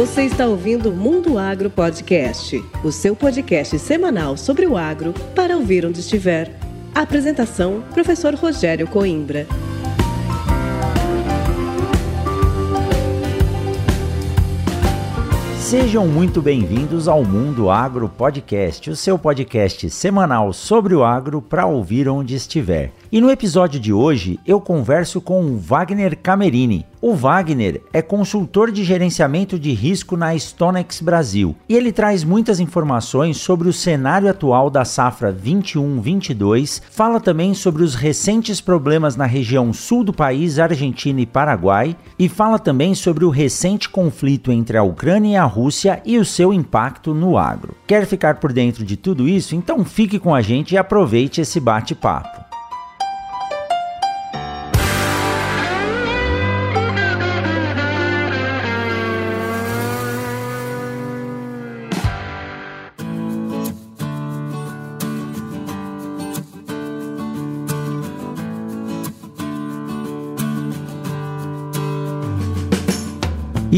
Você está ouvindo Mundo Agro Podcast, o seu podcast semanal sobre o agro para ouvir onde estiver. Apresentação: Professor Rogério Coimbra. Sejam muito bem-vindos ao Mundo Agro Podcast, o seu podcast semanal sobre o agro para ouvir onde estiver. E no episódio de hoje eu converso com o Wagner Camerini. O Wagner é consultor de gerenciamento de risco na Stonex Brasil e ele traz muitas informações sobre o cenário atual da safra 21-22, fala também sobre os recentes problemas na região sul do país, Argentina e Paraguai, e fala também sobre o recente conflito entre a Ucrânia e a Rússia e o seu impacto no agro. Quer ficar por dentro de tudo isso? Então fique com a gente e aproveite esse bate-papo.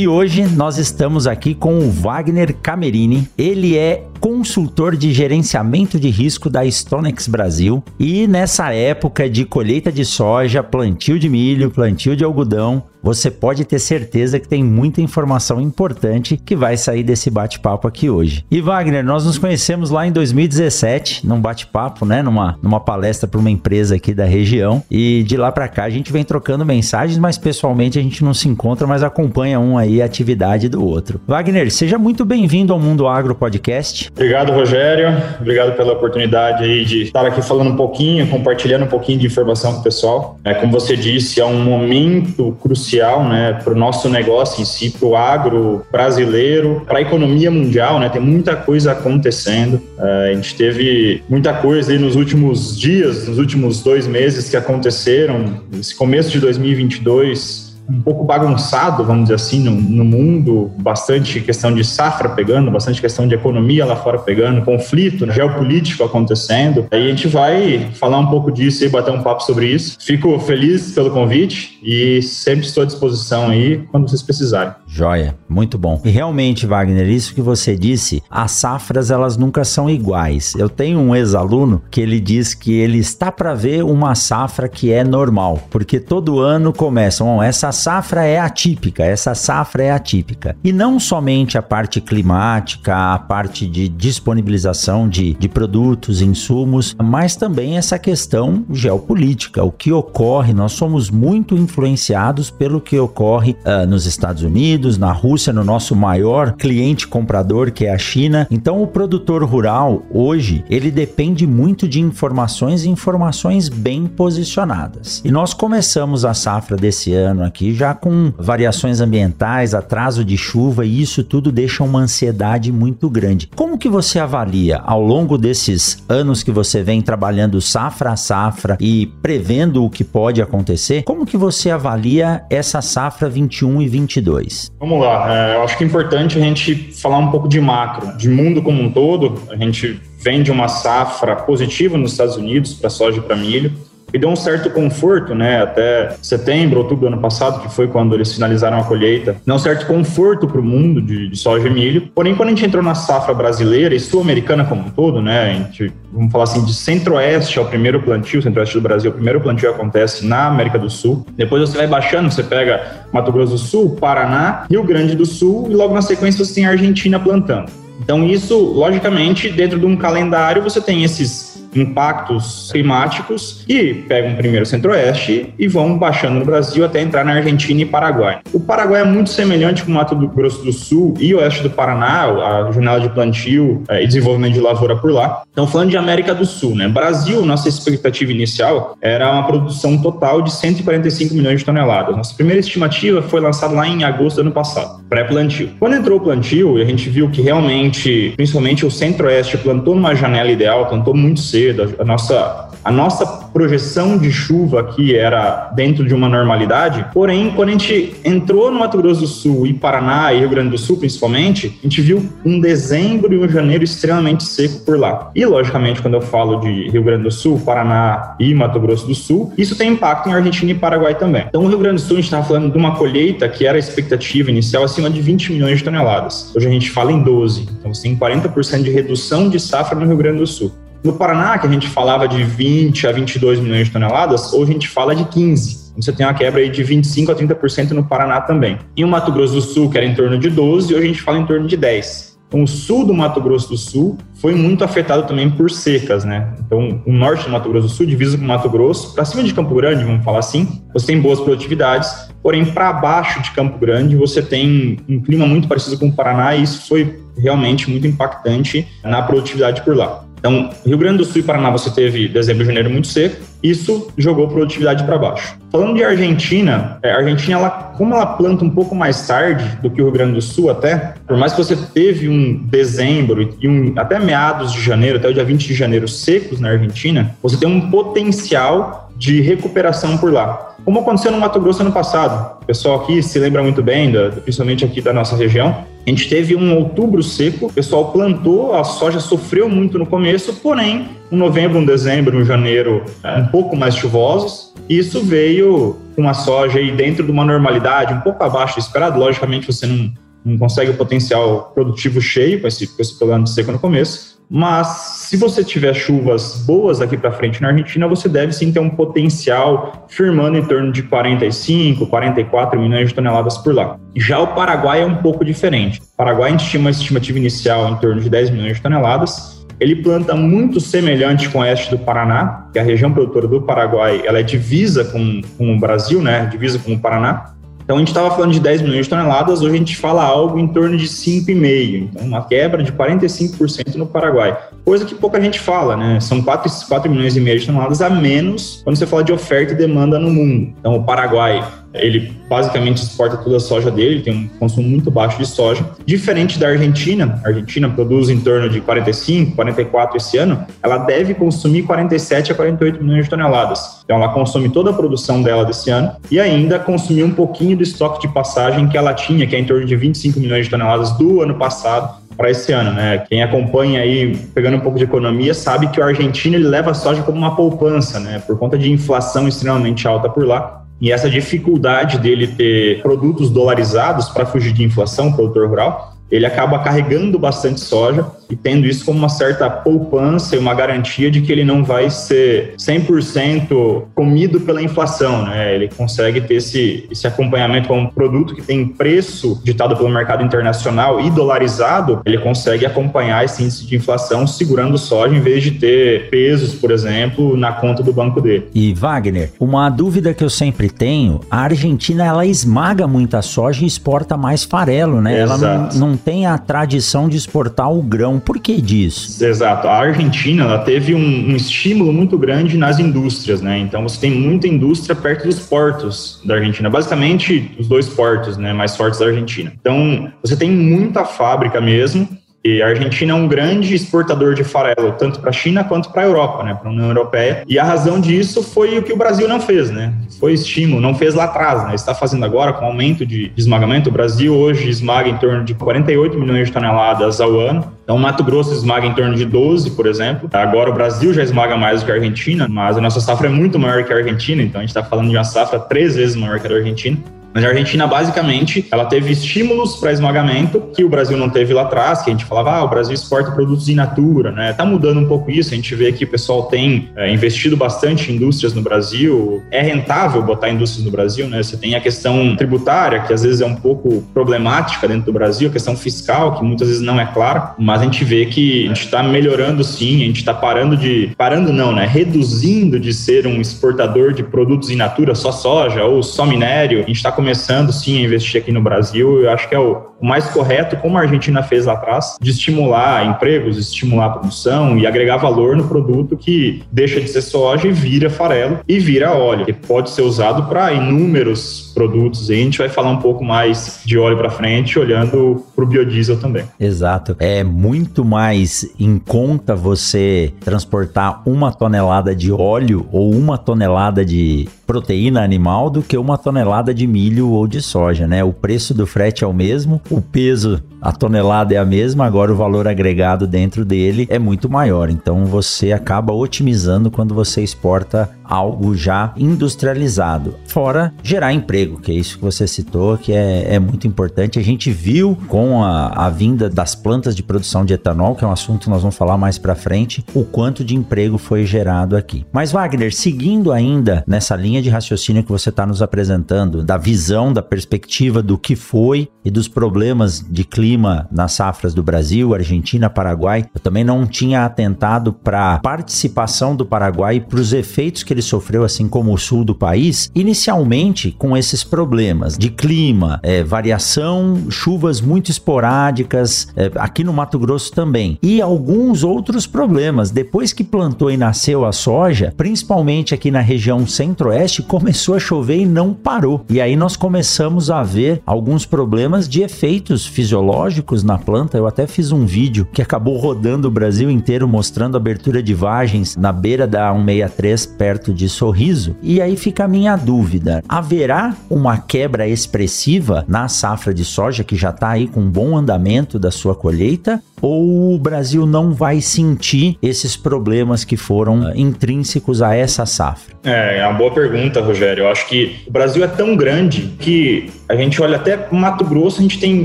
E hoje nós estamos aqui com o Wagner Camerini. Ele é consultor de gerenciamento de risco da Stonex Brasil. E nessa época de colheita de soja, plantio de milho, plantio de algodão, você pode ter certeza que tem muita informação importante que vai sair desse bate-papo aqui hoje. E Wagner, nós nos conhecemos lá em 2017, num bate-papo, né, numa, numa palestra para uma empresa aqui da região, e de lá para cá a gente vem trocando mensagens, mas pessoalmente a gente não se encontra, mas acompanha um aí a atividade do outro. Wagner, seja muito bem-vindo ao Mundo Agro Podcast. Obrigado, Rogério. Obrigado pela oportunidade aí de estar aqui falando um pouquinho, compartilhando um pouquinho de informação com o pessoal. É, como você disse, é um momento crucial né, para o nosso negócio em si, para o agro brasileiro, para a economia mundial. Né, tem muita coisa acontecendo. Uh, a gente teve muita coisa aí nos últimos dias, nos últimos dois meses que aconteceram. Esse começo de 2022 um pouco bagunçado, vamos dizer assim, no, no, mundo, bastante questão de safra pegando, bastante questão de economia lá fora pegando, conflito né, geopolítico acontecendo. Aí a gente vai falar um pouco disso e bater um papo sobre isso. Fico feliz pelo convite e sempre estou à disposição aí quando vocês precisarem. Joia, muito bom. E realmente, Wagner, isso que você disse, as safras elas nunca são iguais. Eu tenho um ex-aluno que ele diz que ele está para ver uma safra que é normal, porque todo ano começam, essa safra é atípica, essa safra é atípica. E não somente a parte climática, a parte de disponibilização de, de produtos, insumos, mas também essa questão geopolítica, o que ocorre, nós somos muito influenciados pelo que ocorre uh, nos Estados Unidos, na Rússia, no nosso maior cliente comprador, que é a China. Então, o produtor rural, hoje, ele depende muito de informações e informações bem posicionadas. E nós começamos a safra desse ano aqui aqui já com variações ambientais, atraso de chuva e isso tudo deixa uma ansiedade muito grande. Como que você avalia ao longo desses anos que você vem trabalhando safra a safra e prevendo o que pode acontecer? Como que você avalia essa safra 21 e 22? Vamos lá, é, eu acho que é importante a gente falar um pouco de macro, de mundo como um todo. A gente vem de uma safra positiva nos Estados Unidos para soja e para milho e deu um certo conforto, né, até setembro, outubro do ano passado, que foi quando eles finalizaram a colheita, deu um certo conforto para o mundo de, de, soja e milho. Porém, quando a gente entrou na safra brasileira e sul-americana como um todo, né, a gente, vamos falar assim, de centro-oeste ao primeiro plantio, centro-oeste do Brasil, o primeiro plantio acontece na América do Sul. Depois você vai baixando, você pega Mato Grosso do Sul, Paraná, Rio Grande do Sul e logo na sequência você tem a Argentina plantando. Então, isso, logicamente, dentro de um calendário, você tem esses impactos climáticos e pegam primeiro o centro-oeste e vão baixando no Brasil até entrar na Argentina e Paraguai. O Paraguai é muito semelhante com o Mato Grosso do Sul e oeste do Paraná, a janela de plantio é, e desenvolvimento de lavoura por lá. Então, falando de América do Sul, né? Brasil, nossa expectativa inicial era uma produção total de 145 milhões de toneladas. Nossa primeira estimativa foi lançada lá em agosto do ano passado, pré-plantio. Quando entrou o plantio a gente viu que realmente, principalmente o centro-oeste, plantou numa janela ideal, plantou muito cedo, cedo. A nossa, a nossa projeção de chuva aqui era dentro de uma normalidade. Porém, quando a gente entrou no Mato Grosso do Sul e Paraná e Rio Grande do Sul, principalmente, a gente viu um dezembro e um janeiro extremamente seco por lá. E, logicamente, quando eu falo de Rio Grande do Sul, Paraná e Mato Grosso do Sul, isso tem impacto em Argentina e Paraguai também. Então, o Rio Grande do Sul, a gente estava falando de uma colheita que era a expectativa inicial acima de 20 milhões de toneladas. Hoje a gente fala em 12. Então, você tem 40% de redução de safra no Rio Grande do Sul. No Paraná, que a gente falava de 20 a 22 milhões de toneladas, hoje a gente fala de 15. Então, você tem uma quebra aí de 25 a 30% no Paraná também. E o Mato Grosso do Sul, que era em torno de 12, hoje a gente fala em torno de 10. Então, o sul do Mato Grosso do Sul foi muito afetado também por secas, né? Então, o norte do Mato Grosso do Sul, divisa com o Mato Grosso, para cima de Campo Grande, vamos falar assim, você tem boas produtividades, porém, para baixo de Campo Grande, você tem um clima muito parecido com o Paraná, e isso foi realmente muito impactante na produtividade por lá. Então, Rio Grande do Sul e Paraná você teve dezembro e janeiro muito seco, isso jogou produtividade para baixo. Falando de Argentina, é, a Argentina, ela, como ela planta um pouco mais tarde do que o Rio Grande do Sul até, por mais que você teve um dezembro e um, até meados de janeiro, até o dia 20 de janeiro secos na Argentina, você tem um potencial de recuperação por lá como aconteceu no Mato Grosso ano passado. O pessoal aqui se lembra muito bem, da, principalmente aqui da nossa região. A gente teve um outubro seco, o pessoal plantou, a soja sofreu muito no começo, porém, um novembro, um dezembro, um janeiro um pouco mais chuvosos. Isso veio com a soja aí dentro de uma normalidade, um pouco abaixo do esperado. Logicamente, você não, não consegue o potencial produtivo cheio com esse, com esse problema de seco no começo, mas se você tiver chuvas boas aqui para frente na Argentina, você deve sim ter um potencial firmando em torno de 45, 44 milhões de toneladas por lá. Já o Paraguai é um pouco diferente. O Paraguai a gente tinha uma estimativa inicial em torno de 10 milhões de toneladas. Ele planta muito semelhante com o oeste do Paraná, que é a região produtora do Paraguai ela é divisa com, com o Brasil, né? Divisa com o Paraná. Então a gente estava falando de 10 milhões de toneladas, hoje a gente fala algo em torno de 5,5. Então uma quebra de 45% no Paraguai. Coisa que pouca gente fala, né? São 4, 4 milhões e meio de toneladas a menos quando você fala de oferta e demanda no mundo. Então o Paraguai ele basicamente exporta toda a soja dele, tem um consumo muito baixo de soja. Diferente da Argentina, a Argentina produz em torno de 45, 44 esse ano, ela deve consumir 47 a 48 milhões de toneladas. Então ela consome toda a produção dela desse ano e ainda consumir um pouquinho do estoque de passagem que ela tinha, que é em torno de 25 milhões de toneladas do ano passado, para esse ano, né? Quem acompanha aí, pegando um pouco de economia, sabe que o argentino ele leva a soja como uma poupança, né? Por conta de inflação extremamente alta por lá. E essa dificuldade dele ter produtos dolarizados para fugir de inflação, produtor rural, ele acaba carregando bastante soja e tendo isso como uma certa poupança e uma garantia de que ele não vai ser 100% comido pela inflação, né? Ele consegue ter esse, esse acompanhamento com um produto que tem preço ditado pelo mercado internacional e dolarizado, ele consegue acompanhar esse índice de inflação segurando soja em vez de ter pesos, por exemplo, na conta do banco dele. E Wagner, uma dúvida que eu sempre tenho, a Argentina ela esmaga muita soja e exporta mais farelo, né? Exato. Ela não, não tem a tradição de exportar o grão por que disso? Exato. A Argentina ela teve um, um, estímulo muito grande nas indústrias, né? Então você tem muita indústria perto dos portos da Argentina, basicamente os dois portos, né, mais fortes da Argentina. Então você tem muita fábrica mesmo e a Argentina é um grande exportador de farelo, tanto para a China quanto para a Europa, né, para a União Europeia. E a razão disso foi o que o Brasil não fez, né? Foi estímulo, não fez lá atrás, né? Está fazendo agora com aumento de esmagamento. O Brasil hoje esmaga em torno de 48 milhões de toneladas ao ano. Então, Mato Grosso esmaga em torno de 12, por exemplo. Agora o Brasil já esmaga mais do que a Argentina, mas a nossa safra é muito maior que a Argentina, então a gente está falando de uma safra três vezes maior que a da Argentina. Mas a Argentina, basicamente, ela teve estímulos para esmagamento que o Brasil não teve lá atrás, que a gente falava, ah, o Brasil exporta produtos in natura, né? Tá mudando um pouco isso, a gente vê que o pessoal tem é, investido bastante em indústrias no Brasil, é rentável botar indústrias no Brasil, né? Você tem a questão tributária, que às vezes é um pouco problemática dentro do Brasil, a questão fiscal, que muitas vezes não é clara, mas a gente vê que a gente está melhorando sim, a gente está parando de, parando não, né? Reduzindo de ser um exportador de produtos in natura, só soja ou só minério, a gente está começando sim a investir aqui no Brasil. Eu acho que é o, o mais correto, como a Argentina fez lá atrás, de estimular empregos, estimular a produção e agregar valor no produto que deixa de ser soja e vira farelo e vira óleo, que pode ser usado para inúmeros produtos. E a gente vai falar um pouco mais de óleo para frente, olhando para o biodiesel também. Exato. É muito mais em conta você transportar uma tonelada de óleo ou uma tonelada de proteína animal do que uma tonelada de milho ou de soja, né? O preço do frete é o mesmo, o peso, a tonelada é a mesma, agora o valor agregado dentro dele é muito maior. Então você acaba otimizando quando você exporta algo já industrializado. Fora gerar emprego, que é isso que você citou, que é, é muito importante. A gente viu com a, a vinda das plantas de produção de etanol, que é um assunto que nós vamos falar mais para frente, o quanto de emprego foi gerado aqui. Mas Wagner, seguindo ainda nessa linha de raciocínio que você está nos apresentando, da visão, da perspectiva do que foi e dos problemas de clima nas safras do Brasil, Argentina, Paraguai, eu também não tinha atentado para a participação do Paraguai para os efeitos que ele sofreu, assim como o sul do país, inicialmente com esses problemas de clima, é, variação, chuvas muito esporádicas, é, aqui no Mato Grosso também, e alguns outros problemas. Depois que plantou e nasceu a soja, principalmente aqui na região centro-oeste, começou a chover e não parou. E aí nós começamos a ver alguns problemas de efeitos fisiológicos na planta. Eu até fiz um vídeo que acabou rodando o Brasil inteiro mostrando abertura de vagens na beira da 163 perto de sorriso. E aí fica a minha dúvida: haverá uma quebra expressiva na safra de soja que já está aí com um bom andamento da sua colheita? Ou o Brasil não vai sentir esses problemas que foram uh, intrínsecos a essa safra? É, é uma boa pergunta, Rogério. Eu acho que o Brasil é tão grande que a gente olha até Mato Grosso, a gente tem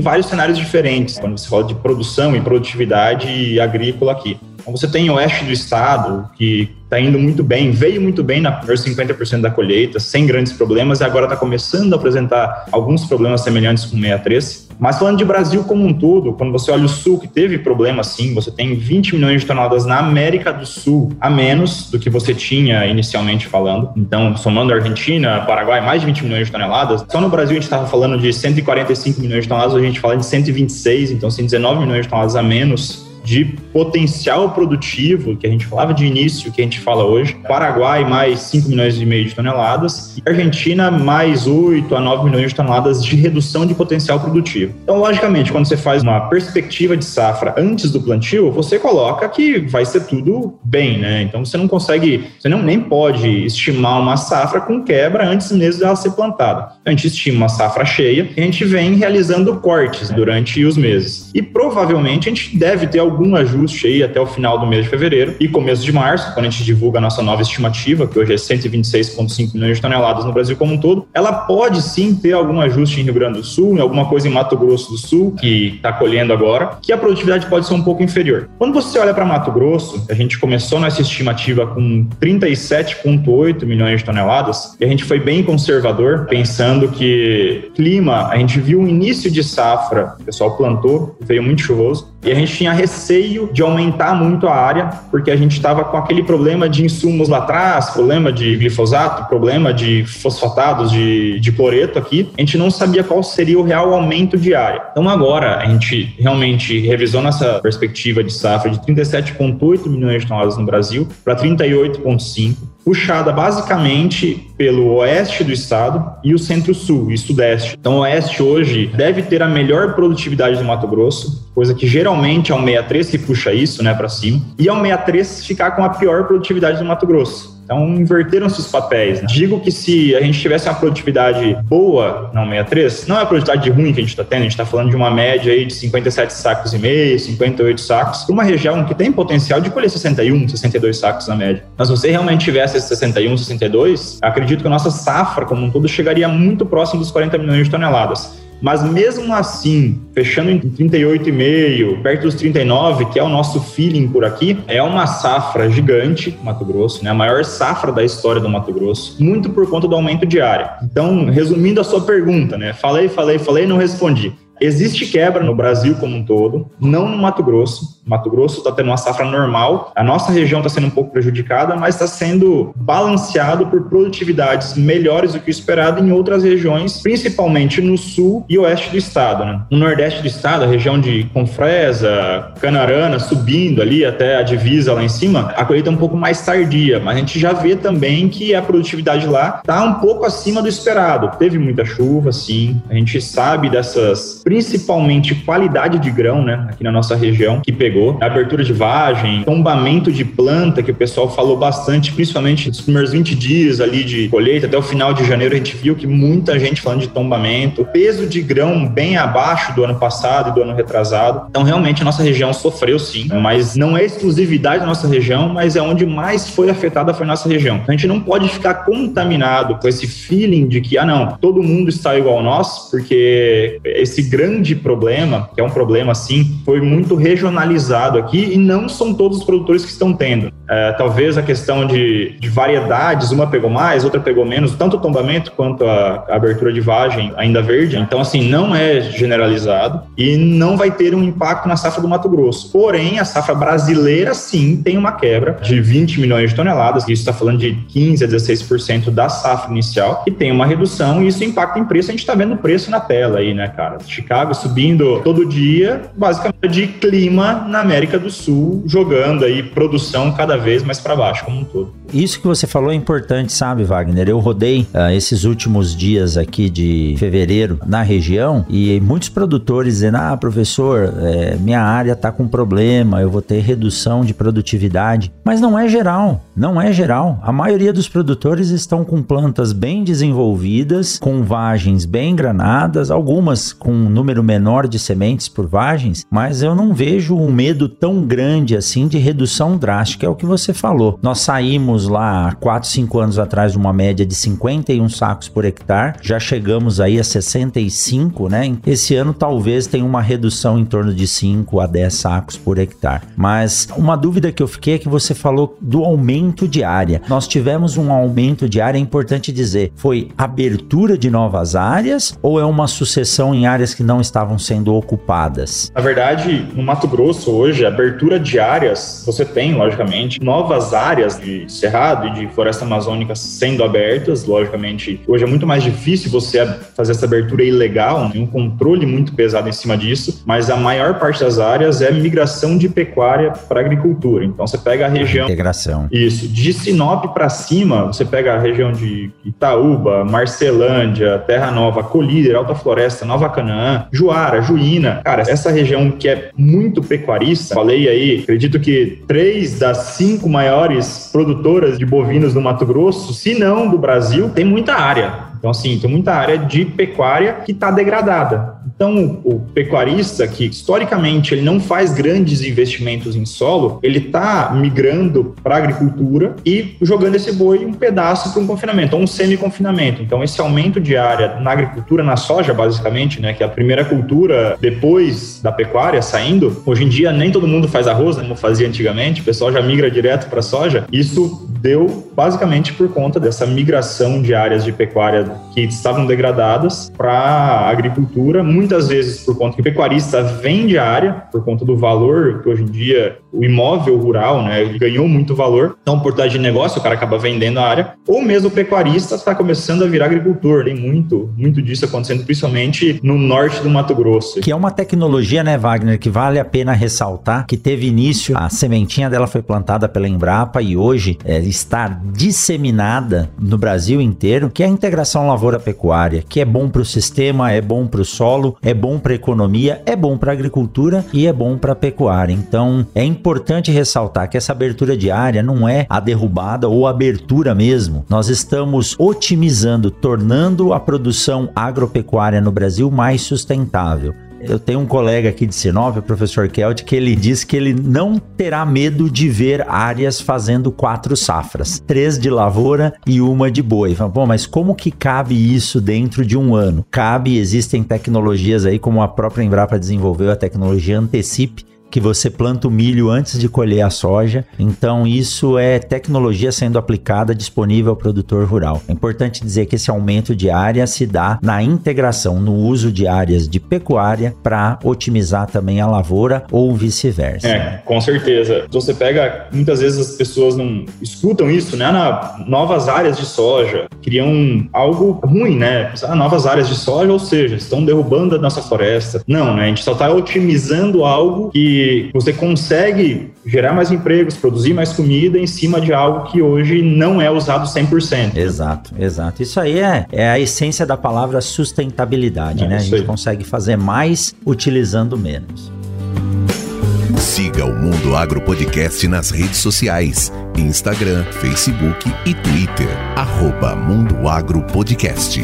vários cenários diferentes quando você fala de produção e produtividade agrícola aqui. Então você tem o oeste do estado, que está indo muito bem, veio muito bem na primeira 50% da colheita, sem grandes problemas, e agora está começando a apresentar alguns problemas semelhantes com o 63. Mas falando de Brasil como um todo, quando você olha o Sul, que teve problema sim, você tem 20 milhões de toneladas na América do Sul a menos do que você tinha inicialmente falando. Então, somando a Argentina, Paraguai, mais de 20 milhões de toneladas. Só no Brasil a gente estava falando de 145 milhões de toneladas, a gente fala de 126, então 119 milhões de toneladas a menos de potencial produtivo, que a gente falava de início, que a gente fala hoje. Paraguai, mais 5 milhões e meio de toneladas. E Argentina, mais 8 a 9 milhões de toneladas de redução de potencial produtivo. Então, logicamente, quando você faz uma perspectiva de safra antes do plantio, você coloca que vai ser tudo bem, né? Então, você não consegue, você não nem pode estimar uma safra com quebra antes mesmo dela ser plantada. A gente estima uma safra cheia e a gente vem realizando cortes durante os meses. E provavelmente a gente deve ter algum ajuste aí até o final do mês de fevereiro e começo de março, quando a gente divulga a nossa nova estimativa, que hoje é 126,5 milhões de toneladas no Brasil como um todo, ela pode sim ter algum ajuste em Rio Grande do Sul, em alguma coisa em Mato Grosso do Sul, que está colhendo agora, que a produtividade pode ser um pouco inferior. Quando você olha para Mato Grosso, a gente começou nessa estimativa com 37,8 milhões de toneladas, e a gente foi bem conservador, pensando que clima, a gente viu um início de safra, o pessoal plantou, veio muito chuvoso, e a gente tinha receio de aumentar muito a área, porque a gente estava com aquele problema de insumos lá atrás, problema de glifosato, problema de fosfatados de, de cloreto aqui. A gente não sabia qual seria o real aumento de área. Então agora a gente realmente revisou nossa perspectiva de safra de 37,8 milhões de toneladas no Brasil para 38,5 puxada basicamente pelo oeste do estado e o centro-sul e sudeste. Então, o oeste hoje deve ter a melhor produtividade do Mato Grosso, coisa que geralmente é o 63 que puxa isso, né, para cima, e é o 63 ficar com a pior produtividade do Mato Grosso. Então, inverteram-se os papéis. Né? Digo que se a gente tivesse uma produtividade boa na 63, não é a produtividade ruim que a gente está tendo, a gente está falando de uma média aí de 57 sacos e meio, 58 sacos, para uma região que tem potencial de colher 61, 62 sacos na média. Mas se você realmente tivesse esses 61, 62, acredito que a nossa safra como um todo chegaria muito próximo dos 40 milhões de toneladas. Mas mesmo assim, fechando em 38,5, perto dos 39, que é o nosso feeling por aqui, é uma safra gigante, Mato Grosso, né? A maior safra da história do Mato Grosso, muito por conta do aumento de área. Então, resumindo a sua pergunta, né? Falei, falei, falei, não respondi Existe quebra no Brasil como um todo, não no Mato Grosso. Mato Grosso está tendo uma safra normal, a nossa região está sendo um pouco prejudicada, mas está sendo balanceado por produtividades melhores do que o esperado em outras regiões, principalmente no sul e oeste do estado. Né? No nordeste do estado, a região de Confresa, Canarana, subindo ali até a divisa lá em cima, a colheita é um pouco mais tardia, mas a gente já vê também que a produtividade lá está um pouco acima do esperado. Teve muita chuva, sim, a gente sabe dessas, principalmente qualidade de grão, né, aqui na nossa região, que pegou, abertura de vagem, tombamento de planta, que o pessoal falou bastante, principalmente nos primeiros 20 dias ali de colheita, até o final de janeiro a gente viu que muita gente falando de tombamento, peso de grão bem abaixo do ano passado e do ano retrasado. Então, realmente, a nossa região sofreu sim, mas não é exclusividade da nossa região, mas é onde mais foi afetada foi a nossa região. Então, a gente não pode ficar contaminado com esse feeling de que, ah, não, todo mundo está igual a nós, porque esse grande problema, que é um problema assim, foi muito regionalizado aqui e não são todos os produtores que estão tendo. É, talvez a questão de, de, variedades, uma pegou mais, outra pegou menos, tanto o tombamento quanto a, a, abertura de vagem ainda verde. Então, assim, não é generalizado e não vai ter um impacto na safra do Mato Grosso. Porém, a safra brasileira, sim, tem uma quebra de 20 milhões de toneladas, isso está falando de 15 a 16% da safra inicial, e tem uma redução e isso impacta em preço. A gente está vendo o preço na tela aí, né, cara? Chicago subindo todo dia, basicamente de clima na América do Sul, jogando aí produção cada vez mais para baixo como um todo. Isso que você falou é importante, sabe, Wagner? Eu rodei uh, esses últimos dias aqui de fevereiro na região e muitos produtores dizendo: ah, professor, é, minha área está com problema, eu vou ter redução de produtividade. Mas não é geral, não é geral. A maioria dos produtores estão com plantas bem desenvolvidas, com vagens bem granadas, algumas com número menor de sementes por vagens, mas eu não vejo um medo tão grande assim de redução drástica, é o que você falou. Nós saímos lá 4, 5 anos atrás de uma média de 51 sacos por hectare, já chegamos aí a 65, né? Esse ano talvez tenha uma redução em torno de 5 a 10 sacos por hectare. Mas uma dúvida que eu fiquei é que você falou do aumento de área. Nós tivemos um aumento de área, é importante dizer, foi abertura de novas áreas ou é uma sucessão em áreas que não estavam sendo ocupadas? Na verdade, no Mato Grosso hoje, abertura de áreas, você tem, logicamente, novas áreas de cerrado e de floresta amazônica sendo abertas, logicamente. Hoje é muito mais difícil você fazer essa abertura ilegal, tem um controle muito pesado em cima disso, mas a maior parte das áreas é migração de pecuária para agricultura. Então você pega a região. Integração. Isso. De Sinop para cima, você pega a região de Itaúba, Marcelândia, Terra Nova, Colíder, Alta Floresta, Nova Canaã, Juara, Juína. Cara, essa região que é muito pecuarista, falei aí, acredito que três das cinco maiores produtoras de bovinos no Mato Grosso, se não do Brasil, tem muita área. Então, assim, tem muita área de pecuária que está degradada. Então, o pecuarista que historicamente ele não faz grandes investimentos em solo, ele está migrando para a agricultura e jogando esse boi um pedaço para um confinamento, ou um semi-confinamento. Então, esse aumento de área na agricultura, na soja, basicamente, né, que é a primeira cultura depois da pecuária saindo, hoje em dia nem todo mundo faz arroz, né, como fazia antigamente, o pessoal já migra direto para soja. Isso deu basicamente por conta dessa migração de áreas de pecuária que estavam degradadas para agricultura, muitas vezes por conta que o pecuarista vende a área, por conta do valor que hoje em dia o imóvel rural, né, ganhou muito valor, então oportunidade de negócio, o cara acaba vendendo a área, ou mesmo o pecuarista está começando a virar agricultor, tem muito, muito disso acontecendo, principalmente no norte do Mato Grosso. Que é uma tecnologia, né, Wagner, que vale a pena ressaltar, que teve início, a sementinha dela foi plantada pela Embrapa e hoje é, está disseminada no Brasil inteiro, que é a integração lavoura-pecuária, que é bom para o sistema, é bom para o solo, é bom para a economia, é bom para a agricultura e é bom para a pecuária. Então, é importante ressaltar que essa abertura diária não é a derrubada ou abertura mesmo. Nós estamos otimizando, tornando a produção agropecuária no Brasil mais sustentável. Eu tenho um colega aqui de Sinop, o professor Kelt, que ele diz que ele não terá medo de ver áreas fazendo quatro safras, três de lavoura e uma de boi. Bom, mas como que cabe isso dentro de um ano? Cabe, existem tecnologias aí, como a própria Embrapa desenvolveu a tecnologia Antecipe, que você planta o milho antes de colher a soja. Então, isso é tecnologia sendo aplicada disponível ao produtor rural. É importante dizer que esse aumento de área se dá na integração, no uso de áreas de pecuária para otimizar também a lavoura ou vice-versa. É, com certeza. Você pega, muitas vezes as pessoas não escutam isso, né? Na novas áreas de soja, criam algo ruim, né? Ah, novas áreas de soja, ou seja, estão derrubando a nossa floresta. Não, né? A gente só está otimizando algo que você consegue gerar mais empregos, produzir mais comida em cima de algo que hoje não é usado 100%. Exato, exato. Isso aí é, é a essência da palavra sustentabilidade, é, né? A gente aí. consegue fazer mais utilizando menos. Siga o Mundo Agro Podcast nas redes sociais: Instagram, Facebook e Twitter. Arroba Mundo Agro Podcast.